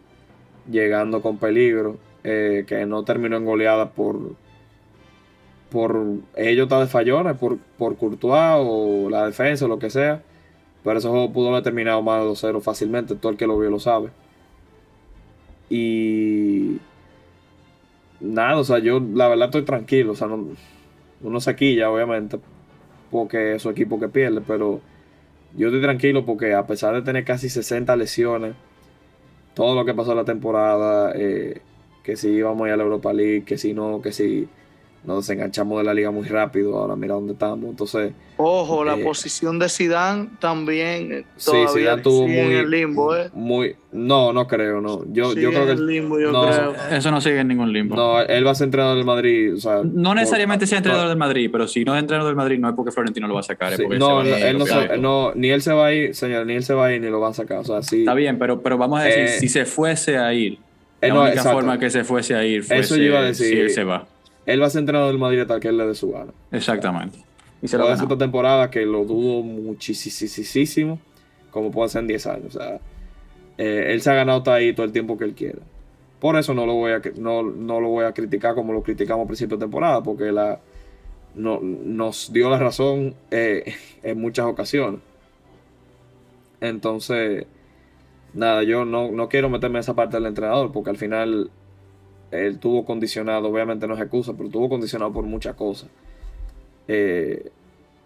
llegando con peligro. Eh, que no terminó en goleada por por ellos está de fallones, por, por Courtois o la defensa o lo que sea. Pero ese juego pudo haber terminado más de 2-0 fácilmente, todo el que lo vio lo sabe. Y nada, o sea, yo la verdad estoy tranquilo, o sea, no, uno se quilla obviamente porque es su equipo que pierde, pero yo estoy tranquilo porque a pesar de tener casi 60 lesiones, todo lo que pasó en la temporada, eh, que si íbamos a ir a la Europa League, que si no, que si nos enganchamos de la liga muy rápido, ahora mira dónde estamos. Entonces, ojo, la eh, posición de Zidane también eh, todavía sí, Zidane tuvo muy, en el limbo, ¿eh? Muy, no, no creo, no. Yo, yo creo que el limbo, yo creo. Eso no sigue en ningún limbo. No, él va a ser entrenador del Madrid, o sea, no necesariamente sea entrenador del Madrid, pero si no es entrenador del Madrid no es porque Florentino lo va a sacar, no, él no, no, ni él se va a ir, señor, ni él se va a ir ni lo va a sacar, o sea, sí. Está bien, pero pero vamos a decir eh, si se fuese a ir la única forma que se fuese a ir fuese Eso iba a decir, si él se va. Él va a ser entrenador del Madrid hasta que él le dé su gana. Exactamente. Y se puede hacer esta temporada que lo dudo muchísimo, como puede ser en 10 años. O sea, eh, él se ha ganado hasta ahí todo el tiempo que él quiera. Por eso no lo voy a, no, no lo voy a criticar como lo criticamos al principio de temporada, porque la, no, nos dio la razón eh, en muchas ocasiones. Entonces, nada, yo no, quiero meterme en esa parte del entrenador porque al final él tuvo condicionado, obviamente no es excusa, pero tuvo condicionado por muchas cosas. Eh,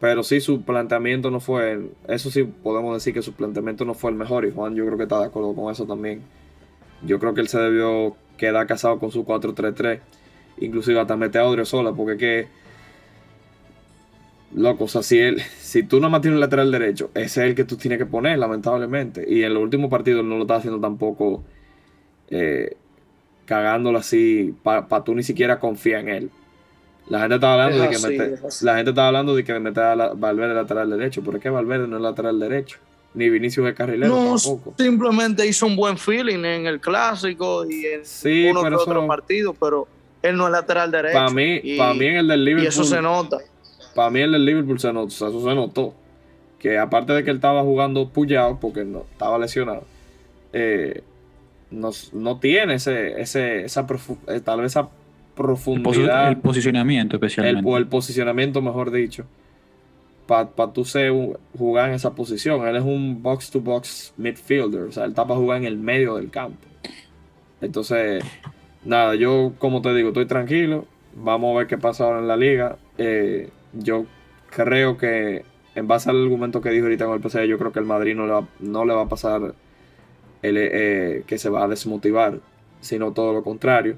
pero sí, su planteamiento no fue, eso sí podemos decir que su planteamiento no fue el mejor y Juan yo creo que está de acuerdo con eso también. Yo creo que él se debió quedar casado con su 4-3-3, inclusive hasta meter a sola, porque que Loco, o sea, si, él, si tú no mantienes un lateral derecho, ese es el que tú tienes que poner, lamentablemente. Y en los últimos partidos no lo está haciendo tampoco eh, cagándolo así para tú ni siquiera confiar en él. La gente estaba hablando de que meter, la gente estaba hablando de que meter a Valverde lateral derecho, pero es que Valverde no es lateral derecho, ni Vinicius es carrilero no, tampoco. Simplemente hizo un buen feeling en el clásico y en uno que otro partido, pero él no es lateral derecho. Para mí, para mí en el del Liverpool. Y eso se nota para mí el Liverpool se notó, eso se notó. Que aparte de que él estaba jugando puyado porque no, estaba lesionado, eh, no, tiene ese, ese, esa eh, tal vez esa profundidad. El, posicionamiento especialmente. El, o el posicionamiento, mejor dicho. Para pa tú ser, jugar en esa posición. Él es un box-to-box midfielder. O sea, él está para jugar en el medio del campo. Entonces, nada, yo como te digo, estoy tranquilo. Vamos a ver qué pasa ahora en la liga. Eh, yo creo que, en base al argumento que dijo ahorita con el PSG, yo creo que el Madrid no le va, no le va a pasar el, eh, que se va a desmotivar, sino todo lo contrario.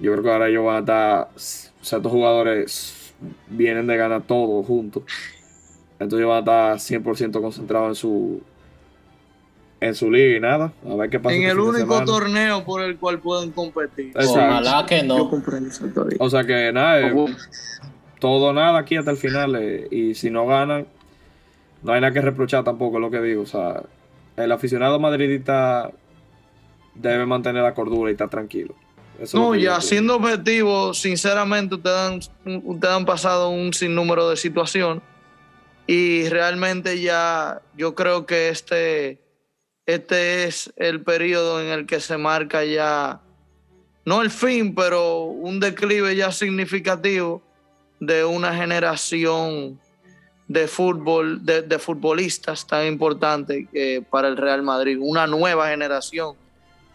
Yo creo que ahora ellos van a estar, o sea, estos jugadores vienen de ganar todo juntos. Entonces van a estar 100% concentrados en su en su liga y nada. A ver qué pasa. En este el único torneo por el cual pueden competir. Ojalá que no. O sea que nada, todo nada aquí hasta el final. Eh, y si no ganan, no hay nada que reprochar tampoco, es lo que digo. O sea, el aficionado madridista debe mantener la cordura y estar tranquilo. no, ya siendo objetivo, sinceramente, ustedes han, ustedes han pasado un sinnúmero de situaciones y realmente ya yo creo que este, este es el periodo en el que se marca ya, no el fin, pero un declive ya significativo de una generación de fútbol, de, futbolistas tan importante eh, para el Real Madrid, una nueva generación.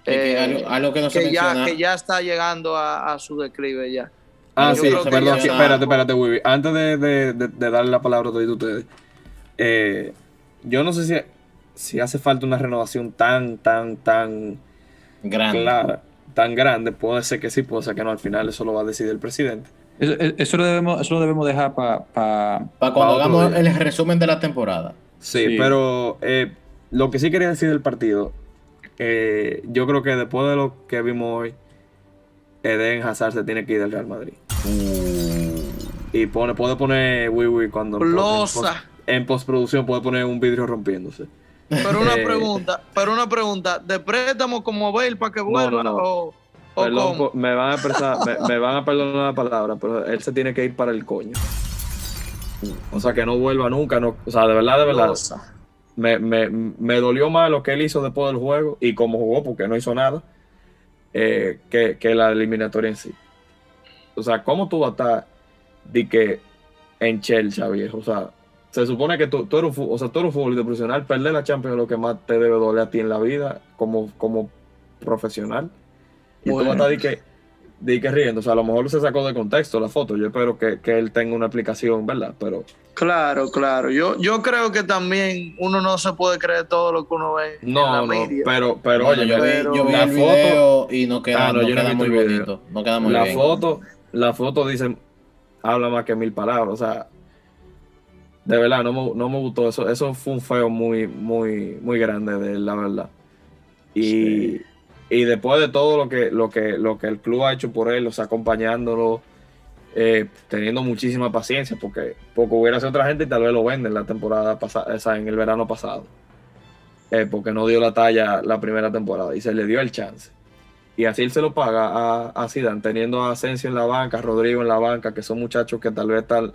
Eh, que, ya, que ya está llegando a, su declive ya. Ah, sí, perdón, espérate, espérate, Wibi. Antes de, darle la palabra a todos ustedes, eh, yo no sé si, si hace falta una renovación tan, tan, tan grande. clara, tan grande. Puede ser que sí, puede ser que no. Al final eso lo va a decidir el presidente. Eso, lo, debemos, eso lo debemos dejar para... Para cuando hagamos el resumen de la temporada. Sí, pero eh, lo que sí quería decir del partido, eh, yo creo que después de lo que vimos hoy, Eden Hazard se tiene que ir del Real Madrid. Mm. Y pone, puede poner Wii cuando en, postproducción puede poner un vidrio rompiéndose. Pero una eh, pregunta, pero una pregunta, ¿de préstamo como Bale para que vuelva? O, me, van a me, van a perdonar la palabra, pero él se tiene que ir para el coño. O sea, que no vuelva nunca. No, o sea, de verdad, de verdad. Me, me, dolió más lo que él hizo después del juego y cómo jugó, porque no hizo nada, eh, que, la eliminatoria en sí. O sea, ¿cómo tú vas a estar de que en Chelsea, viejo? O sea, se supone que tú, tú, eres, un, o sea, tú eres un futbolista profesional, perder la Champions es lo que más te debe doler a ti en la vida como, como profesional. Y tú vas a estar que, de que riendo. O sea, a lo mejor se sacó de contexto la foto. Yo espero que, él tenga una aplicación, ¿verdad? Pero. Claro, claro. Yo, yo creo que también uno no se puede creer todo lo que uno ve. No, en la no, pero, pero oye, yo, vi, la foto y no queda, ah, no, queda muy bonito. No queda muy la bien. Foto, la foto dice, habla más que mil palabras. O sea, de verdad, no me, no me gustó eso. Eso fue un feo muy, muy, muy grande de la verdad. Y. Y después de todo lo que, lo que, lo que el club ha hecho por él, o sea, acompañándolo, eh, teniendo muchísima paciencia, porque, porque hubiera sido otra gente y tal vez lo venden la temporada pasada, o sea, en el verano pasado. Eh, porque no dio la talla la primera temporada y se le dio el chance. Y así él se lo paga a, a Zidane, teniendo a Asensio en la banca, a Rodrigo en la banca, que son muchachos que tal vez tal,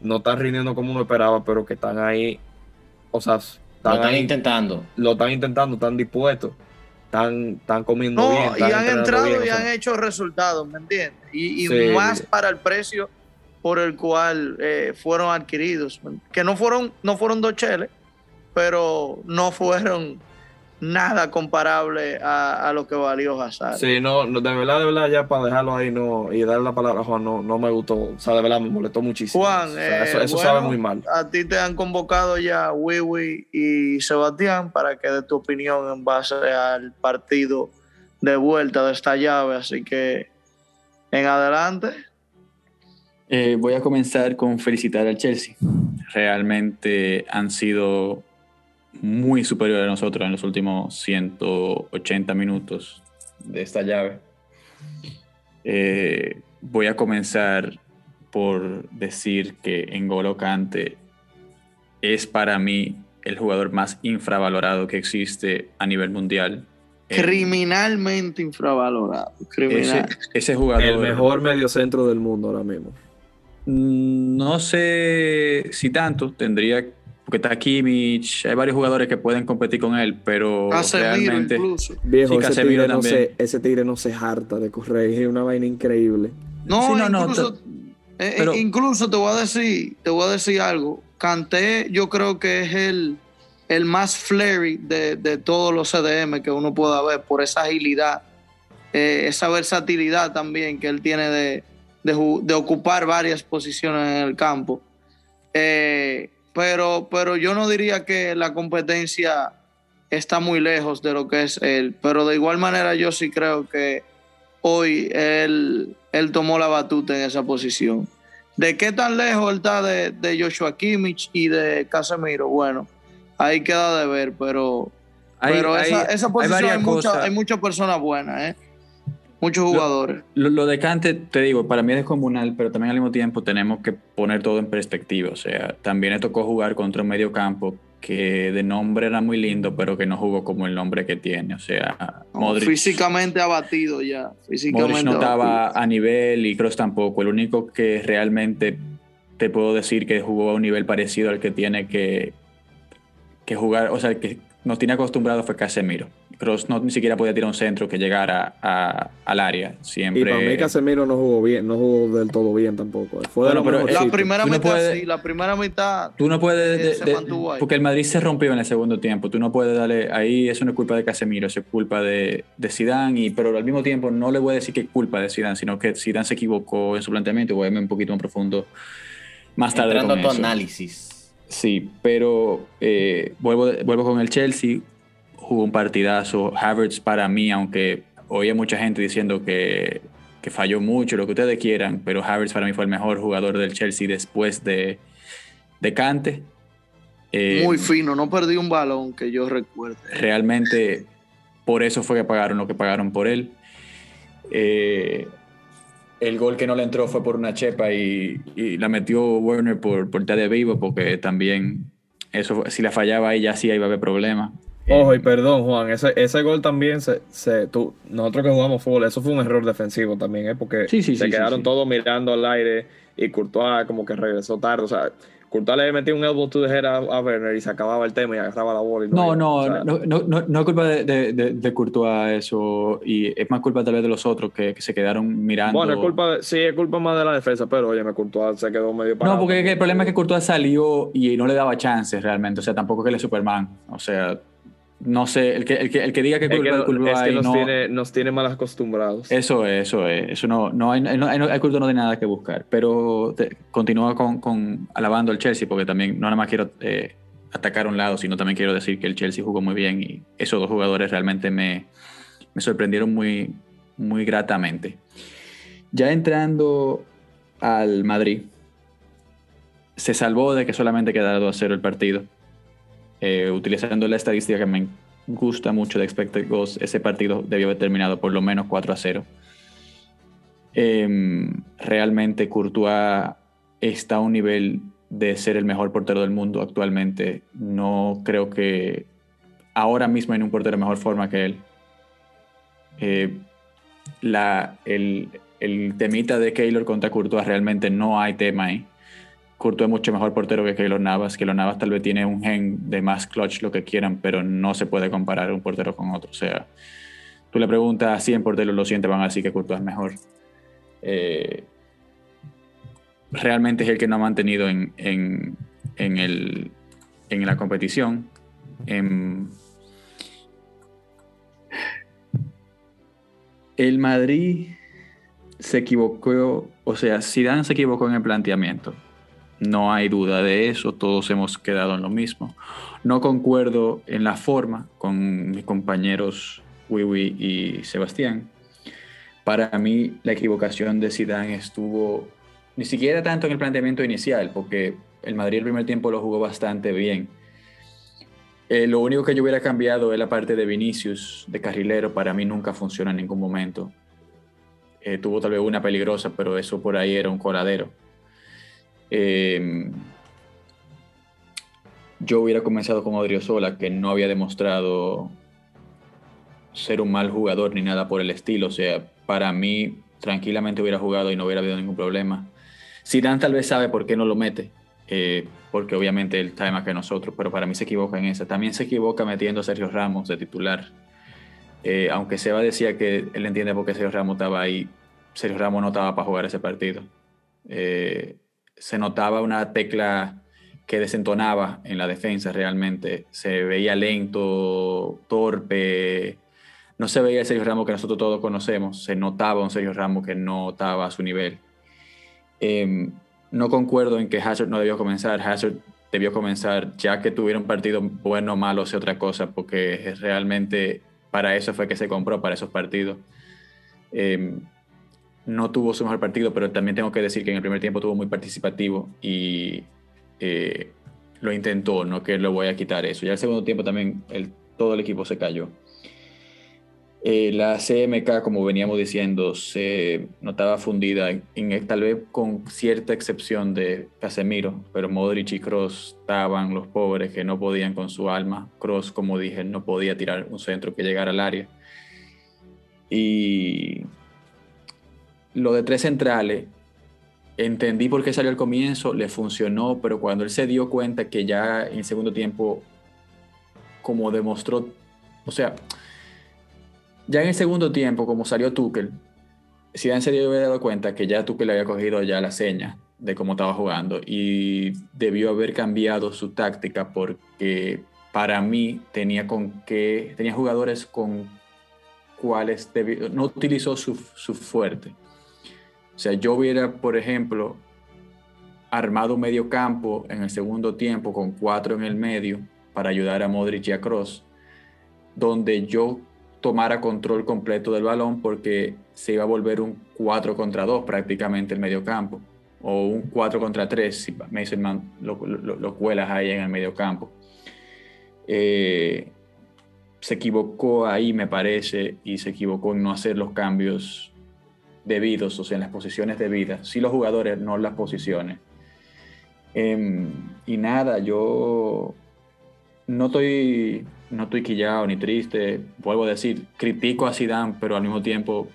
no están rindiendo como uno esperaba, pero que están ahí, o sea, están, lo están intentando. Lo están intentando, están dispuestos están, comiendo bien. y han entrado y han hecho resultados, ¿me entiendes? Y, más para el precio por el cual eh, fueron adquiridos. Que no fueron, no fueron dos cheles, pero no fueron nada comparable a, lo que valió Hazard. Sí, no, de verdad, de verdad, ya para dejarlo ahí no, y darle la palabra a Juan, no, no me gustó. O sea, de verdad me molestó muchísimo. Juan, eso, sabe muy mal. A ti te han convocado ya Wiwi y Sebastián para que dé tu opinión en base al partido de vuelta de esta llave, así que en adelante. Eh, voy a comenzar con felicitar al Chelsea. Realmente han sido muy superior a nosotros en los últimos 180 minutos de esta llave. Eh, voy a comenzar por decir que N'Golo Kante es para mí el jugador más infravalorado que existe a nivel mundial. Criminalmente infravalorado. Ese, jugador. El mejor mediocentro del mundo ahora mismo. Mm, no sé si tanto, tendría porque está Kimmich, hay varios jugadores que pueden competir con él, pero realmente... Incluso. Viejo, ese, tigre no se, ese tigre no se harta de correr, es una vaina increíble. No, incluso, eh, eh, incluso te voy a decir, te voy a decir algo. Canté, yo creo que es el, el más flary de, de, todos los CDM que uno pueda ver por esa agilidad, eh, esa versatilidad también que él tiene de, de, de ocupar varias posiciones en el campo. Eh, pero, pero yo no diría que la competencia está muy lejos de lo que es él. Pero de igual manera yo sí creo que hoy él, él tomó la batuta en esa posición. ¿De qué tan lejos él está de, de Joshua Kimmich y de Casemiro? Bueno, ahí queda de ver, pero, pero esa, esa, posición hay, hay, muchas personas buenas, ¿eh? Muchos jugadores. Lo, de Cante, te digo, para mí es descomunal, pero también al mismo tiempo tenemos que poner todo en perspectiva. O sea, también le tocó jugar contra un medio campo que de nombre era muy lindo, pero que no jugó como el nombre que tiene. O sea, físicamente abatido ya. Físicamente Modric no estaba a nivel y Kroos tampoco. El único que realmente te puedo decir que jugó a un nivel parecido al que tiene que, que jugar, o sea, que nos tiene acostumbrado fue Casemiro. Cross no ni siquiera podía tirar un centro que llegara al área. Siempre. Y para mí Casemiro no jugó bien, no jugó del todo bien tampoco. Fue pero la primera mitad sí, la primera mitad. Tú no puedes, porque el Madrid se rompió en el segundo tiempo. Tú no puedes darle ahí. Eso no es culpa de Casemiro, eso es culpa de, de Zidane. Y pero al mismo tiempo no le voy a decir que es culpa de Zidane, sino que Zidane se equivocó en su planteamiento. Voy a irme un poquito más profundo más tarde. Entrando a tu análisis. Sí, pero eh, vuelvo, vuelvo con el Chelsea jugó un partidazo. Havertz para mí, aunque oía mucha gente diciendo que, que, falló mucho, lo que ustedes quieran, pero Havertz para mí fue el mejor jugador del Chelsea después de, de Cante. Eh, Muy fino, no perdí un balón que yo recuerde. Realmente por eso fue que pagaron lo que pagaron por él. Eh, el gol que no le entró fue por una chepa y, la metió Werner por, por de vivo, porque también eso, si la fallaba ahí ya sí iba a haber problemas. Ojo, y perdón, Juan, ese, ese gol también se, se tú, nosotros que jugamos fútbol, eso fue un error defensivo también, ¿eh? porque se quedaron todos mirando al aire y Courtois como que regresó tarde, o sea, Courtois le metía un elbow to the head a, Werner y se acababa el tema y agarraba la bola. no, no, no, no, no, no, es culpa de, de, de, Courtois eso, y es más culpa tal vez de los otros que, que se quedaron mirando. Bueno, es culpa, sí, es culpa más de la defensa, pero oye, Courtois se quedó medio parado. No, porque el problema es que Courtois salió y no le daba chances realmente, o sea, tampoco que él es Superman, o sea no sé, el que, el que, el que diga que culpa es que, es que nos, no, tiene, nos tiene mal acostumbrados. Eso es, eso es. Eso no, no, hay, no, hay, culto no tiene nada que buscar. Pero continúa con, con, alabando al Chelsea, porque también no nada más quiero eh, atacar un lado, sino también quiero decir que el Chelsea jugó muy bien y esos dos jugadores realmente me, me sorprendieron muy, muy gratamente. Ya entrando al Madrid, se salvó de que solamente quedara 2 a 0 el partido eh, utilizando la estadística que me gusta mucho de Expected Goals, ese partido debió haber terminado por lo menos 4 a 0. Em, realmente Courtois está a un nivel de ser el mejor portero del mundo actualmente. No creo que ahora mismo hay un portero de mejor forma que él. Eh, la, el, el temita de Keylor contra Courtois realmente no hay tema ahí. Courtois es mucho mejor portero que Keylor Navas. Keylor Navas tal vez tiene un gen de más clutch, lo que quieran, pero no se puede comparar un portero con otro. O sea, tú le preguntas a 100 porteros, lo sientes, van a decir que Courtois es mejor. Eh, realmente es el que no ha mantenido en, en, el, en la competición. el Madrid se equivocó, o sea, Zidane se equivocó en el planteamiento. No hay duda de eso, todos hemos quedado en lo mismo. No concuerdo en la forma con mis compañeros Wiwi y Sebastián. Para mí la equivocación de Zidane estuvo ni siquiera tanto en el planteamiento inicial, porque el Madrid el primer tiempo lo jugó bastante bien. Eh, lo único que yo hubiera cambiado es la parte de Vinicius, de carrilero, para mí nunca funciona en ningún momento. Eh, tuvo tal vez una peligrosa, pero eso por ahí era un coladero. Em, yo hubiera comenzado con Odriozola, que no había demostrado ser un mal jugador ni nada por el estilo. O sea, para mí, tranquilamente hubiera jugado y no hubiera habido ningún problema. Zidane tal vez sabe por qué no lo mete, eh, porque obviamente él está más que nosotros, pero para mí se equivoca en esa. También se equivoca metiendo a Sergio Ramos de titular. Eh, aunque Seba decía que él entiende por qué Sergio Ramos estaba ahí, Sergio Ramos no estaba para jugar ese partido. Eh, se notaba una tecla que desentonaba en la defensa realmente. Se veía lento, torpe. No se veía el Sergio Ramos que nosotros todos conocemos. Se notaba un Sergio Ramos que no estaba a su nivel. Em, no concuerdo en que Hazard no debió comenzar. Hazard debió comenzar ya que tuviera un partido bueno malo, sea otra cosa, porque realmente para eso fue que se compró, para esos partidos. Em, no tuvo su mejor partido, pero también tengo que decir que en el primer tiempo tuvo muy participativo y eh, lo intentó, no que lo voy a quitar eso. Ya el segundo tiempo también todo el equipo se cayó. Eh, la CMK, como veníamos diciendo, se notaba fundida, en, tal vez con cierta excepción de Casemiro, pero Modric y Cross estaban los pobres que no podían con su alma. Cross, como dije, no podía tirar un centro que llegara al área. Y lo de tres centrales, entendí por qué salió al comienzo, le funcionó, pero cuando él se dio cuenta que ya en el segundo tiempo, como demostró, o sea, ya en el segundo tiempo, como salió Tuchel, Zidane se dio dado cuenta que ya Tuchel había cogido ya la seña de cómo estaba jugando y debió haber cambiado su táctica porque para mí tenía con que tenía jugadores con cuales no utilizó su, su fuerte sea, yo hubiera, por ejemplo, armado medio campo en el segundo tiempo con cuatro en el medio para ayudar a Modric y a Cross, donde yo tomara control completo del balón porque se iba a volver un 4 contra 2 prácticamente el medio campo o un 4 contra 3 si Mason lo, lo, cuelas ahí en el medio campo. Eh, se equivocó ahí, me parece, y se equivocó en no hacer los cambios debidos, o sea, en las posiciones debidas, si los jugadores, no las posiciones. Em, y nada, yo no estoy, no estoy quillado ni triste, vuelvo a decir, critico a Zidane, pero al mismo tiempo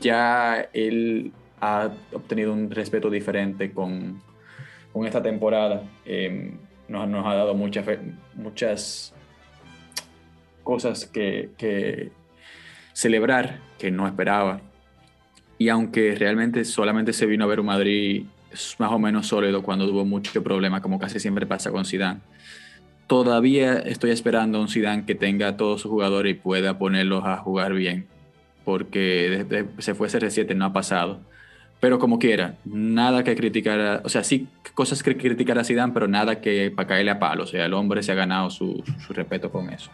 ya él ha obtenido un respeto diferente con, con esta temporada. Em, nos, nos, ha dado muchas, muchas cosas que, que celebrar que no esperaba y aunque realmente solamente se vino a ver un Madrid más o menos sólido cuando tuvo mucho problema, como casi siempre pasa con Zidane, todavía estoy esperando a un Zidane que tenga a todos sus jugadores y pueda ponerlos a jugar bien, porque desde se fue CR7 no ha pasado. Pero como quiera, nada que criticar, o sea, sí cosas que criticar a Zidane, pero nada que para caerle a palo, o sea, el hombre se ha ganado su, su respeto con eso.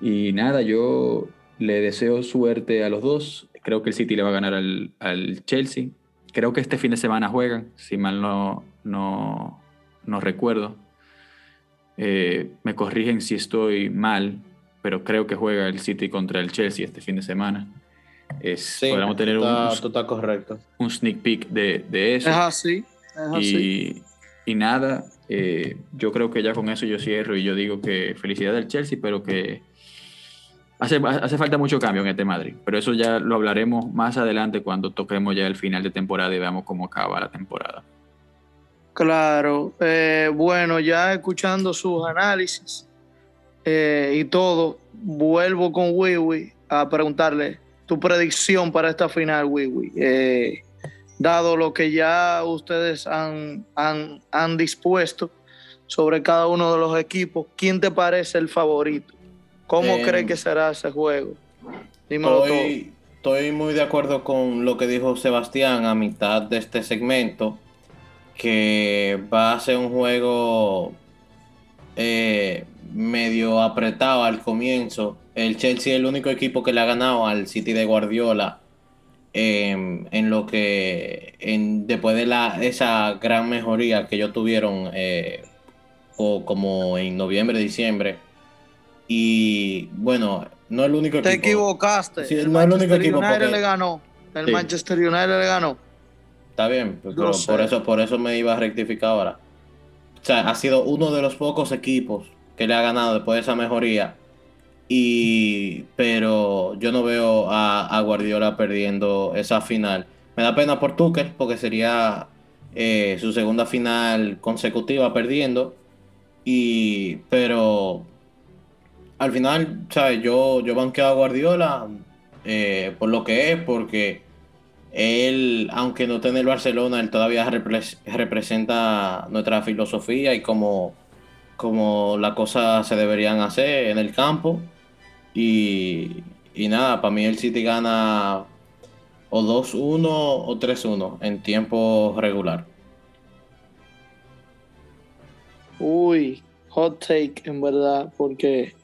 Y nada, yo le deseo suerte a los dos. Creo que el City le va a ganar al, Chelsea. Creo que este fin de semana juegan, si mal no, no, no recuerdo. Eh, me corrigen si estoy mal, pero creo que juega el City contra el Chelsea este fin de semana. Es, podríamos tener un, correcto. un sneak peek de, de eso. Es así. y, y, nada, eh, yo creo que ya con eso yo cierro y yo digo que felicidad al Chelsea, pero que Hace, falta mucho cambio en este Madrid, pero eso ya lo hablaremos más adelante cuando toquemos ya el final de temporada y veamos cómo acaba la temporada. Claro, eh, bueno, ya escuchando sus análisis eh, y todo, vuelvo con Wiwi a preguntarle tu predicción para esta final, Wiwi. Eh, dado lo que ya ustedes han, dispuesto sobre cada uno de los equipos, ¿quién te parece el favorito? ¿Cómo cree em, que será ese juego? Dímelo estoy, Estoy muy de acuerdo con lo que dijo Sebastián a mitad de este segmento, que va a ser un juego eh, medio apretado al comienzo. El Chelsea es el único equipo que le ha ganado al City de Guardiola em, en lo que en, después de la, esa gran mejoría que ellos tuvieron eh, como en noviembre, diciembre y bueno, no es el único equipo. Te equivocaste. el Manchester United le ganó. El Manchester United le ganó. Está bien, pues, por eso, por eso me iba a rectificar ahora. O sea, ha sido uno de los pocos equipos que le ha ganado después de esa mejoría. Y pero yo no veo a, Guardiola perdiendo esa final. Me da pena por Tuchel porque sería eh, su segunda final consecutiva perdiendo. Y pero al final, ¿sabes? Yo, yo banqueo a Guardiola eh, por lo que es, porque él, aunque no tiene el Barcelona, él todavía representa nuestra filosofía y como, como las cosas se deberían hacer en el campo. Y, y nada, para mí el City gana o 2-1 o 3-1 en tiempo regular. Uy, hot take en verdad, porque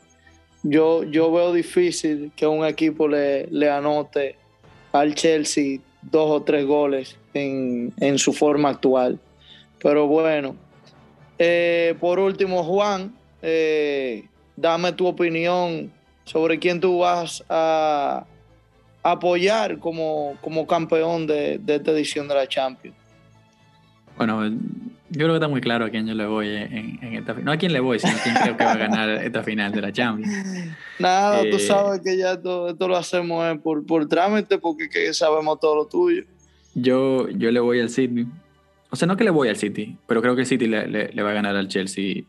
yo, yo veo difícil que un equipo le, le anote al Chelsea dos o tres goles en, su forma actual. Pero bueno, eh, por último, Juan, eh, dame tu opinión sobre quién tú vas a apoyar como, como campeón de, de esta edición de la Champions. Bueno, yo creo que está muy claro a quién yo le voy en, esta final. No a quién le voy, sino a quién creo que va a ganar esta final de la Champions. Nada, tú eh, sabes que ya todo esto lo hacemos por, por trámite porque sabemos todo lo tuyo. Yo, yo le voy al City. O sea, no que le voy al City, pero creo que el City le, le, va a ganar al Chelsea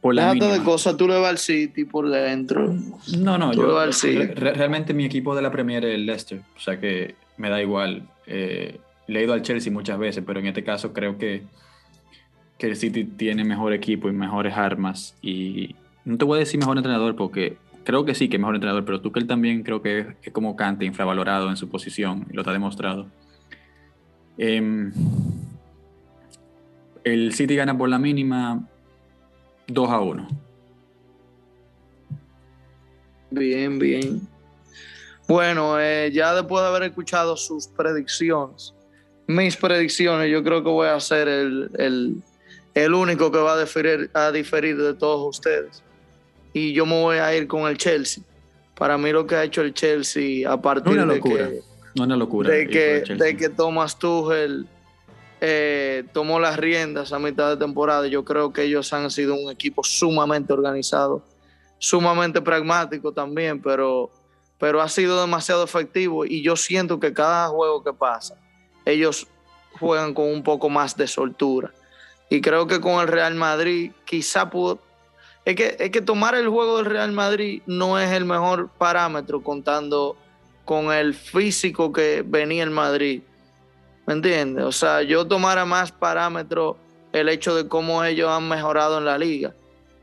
por la Nada de cosas, tú le vas al City por dentro. No, no, yo al City. realmente mi equipo de la Premier es el Leicester, o sea que me da igual. Eh, le he ido al Chelsea muchas veces, pero en este caso creo que, que el City tiene mejor equipo y mejores armas. Y no te voy a decir mejor entrenador porque creo que sí que es mejor entrenador, pero él también creo que es, como Cante, infravalorado en su posición, y lo ha demostrado. Em, el City gana por la mínima 2 a 1. Bien, bien. Bueno, eh, ya después de haber escuchado sus predicciones, mis predicciones, yo creo que voy a ser el, único que va a diferir, a diferir de todos ustedes. Y yo me voy a ir con el Chelsea. Para mí lo que ha hecho el Chelsea a partir de que... una locura. De que, de que Thomas Tuchel eh, tomó las riendas a mitad de temporada. Yo creo que ellos han sido un equipo sumamente organizado, sumamente pragmático también, pero, pero ha sido demasiado efectivo y yo siento que cada juego que pasa ellos juegan con un poco más de soltura. Y creo que con el Real Madrid quizá pudo... Es que, es que tomar el juego del Real Madrid no es el mejor parámetro contando con el físico que venía el Madrid. ¿Me entiendes? O sea, yo tomara más parámetro el hecho de cómo ellos han mejorado en la liga.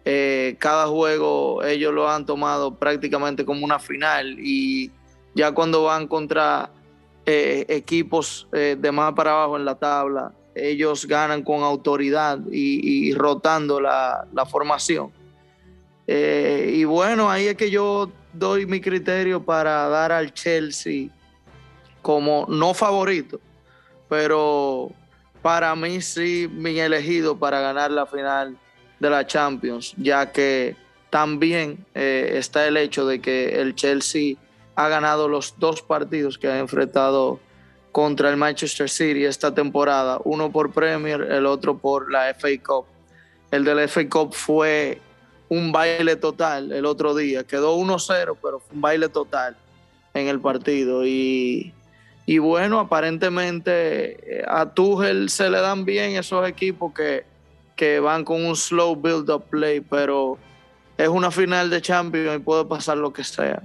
Eh, cada juego ellos lo han tomado prácticamente como una final y ya cuando van contra eh, equipos eh, de más para abajo en la tabla, ellos ganan con autoridad y, rotando la, formación. Eh, y bueno, ahí es que yo doy mi criterio para dar al Chelsea como no favorito, pero para mí sí mi elegido para ganar la final de la Champions, ya que también está el hecho de que el Chelsea ha ganado los dos partidos que ha enfrentado contra el Manchester City esta temporada, uno por Premier, el otro por la FA Cup. El del FA Cup fue un baile total el otro día, quedó 1-0, pero fue un baile total en el partido. Y, bueno, aparentemente eh, a Tuchel se le dan bien esos equipos que, que van con un slow build-up play, pero es una final de Champions y puede pasar lo que sea.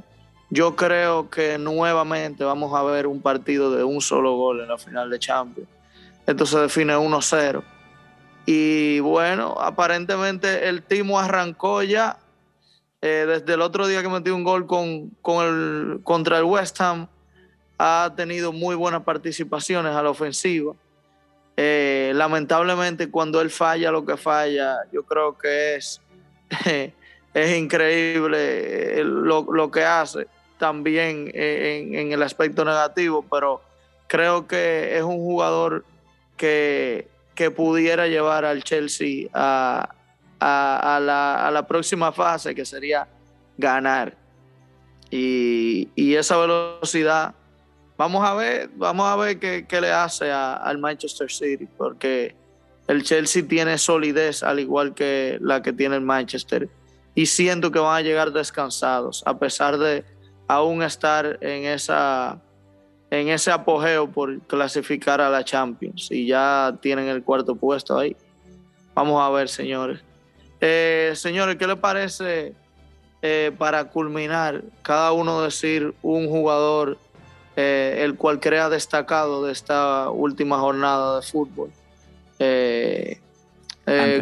Yo creo que nuevamente vamos a ver un partido de un solo gol en la final de Champions. Esto se define 1-0. Y bueno, aparentemente el Timo arrancó ya. Eh, desde el otro día que metió un gol con, el, contra el West Ham, ha tenido muy buenas participaciones a la ofensiva. Eh, lamentablemente, cuando él falla lo que falla, yo creo que es, es increíble eh, lo, lo que hace también en, el aspecto negativo, pero creo que es un jugador que, pudiera llevar al Chelsea a, la, próxima fase, que sería ganar. Y, esa velocidad, vamos a ver, vamos a ver qué, le hace al Manchester City, porque el Chelsea tiene solidez al igual que la que tiene el Manchester. Y siento que van a llegar descansados, a pesar de, aún estar en, esa, en ese apogeo por clasificar a la Champions y ya tienen el cuarto puesto ahí. Vamos a ver, señores. Eh, señores, ¿qué les parece eh, para culminar cada uno decir un jugador eh, el cual crea destacado de esta última jornada de fútbol?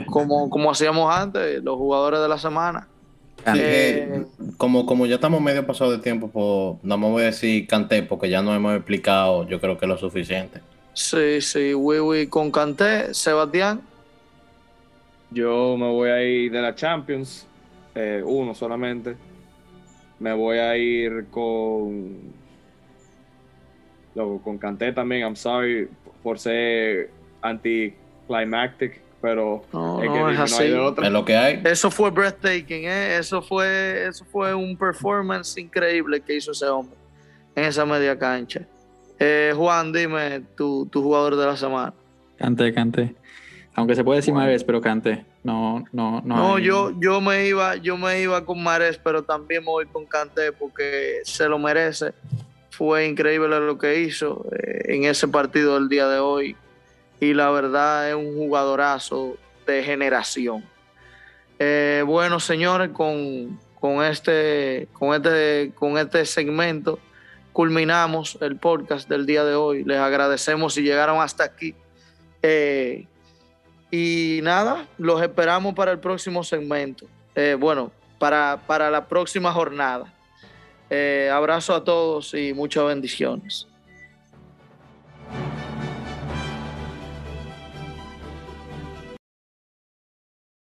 como, como hacíamos antes, los jugadores de la semana. Eh, como, como ya estamos medio pasado de tiempo, pues no me voy a decir Canté porque ya no hemos explicado, yo creo que lo suficiente. Sí, sí, oui, con Canté, Sebastián. Yo me voy a ir de la Champions eh, uno solamente. Me voy a ir con. Luego, con Canté también. I'm sorry por ser anticlimactic, pero no, es, que así. es lo que hay. Eso fue breathtaking, ¿eh? eso, fue, eso fue un performance increíble que hizo ese hombre en esa media cancha. Eh, Juan, dime tu, tu jugador de la semana. Canté, canté. Aunque se puede decir Mares, pero Canté. No, no, no. No, yo, yo me iba, yo me iba con Mares, pero también me voy con Canté porque se lo merece. Fue increíble lo que hizo eh, en ese partido del día de hoy. Y la verdad es un jugadorazo de generación. Eh, bueno, señores, con, con, este, con, este, con este segmento culminamos el podcast del día de hoy. Les agradecemos si llegaron hasta aquí. Eh, y nada, los esperamos para el próximo segmento. Eh, bueno, para, para, la próxima jornada. Abrazo a todos y muchas bendiciones.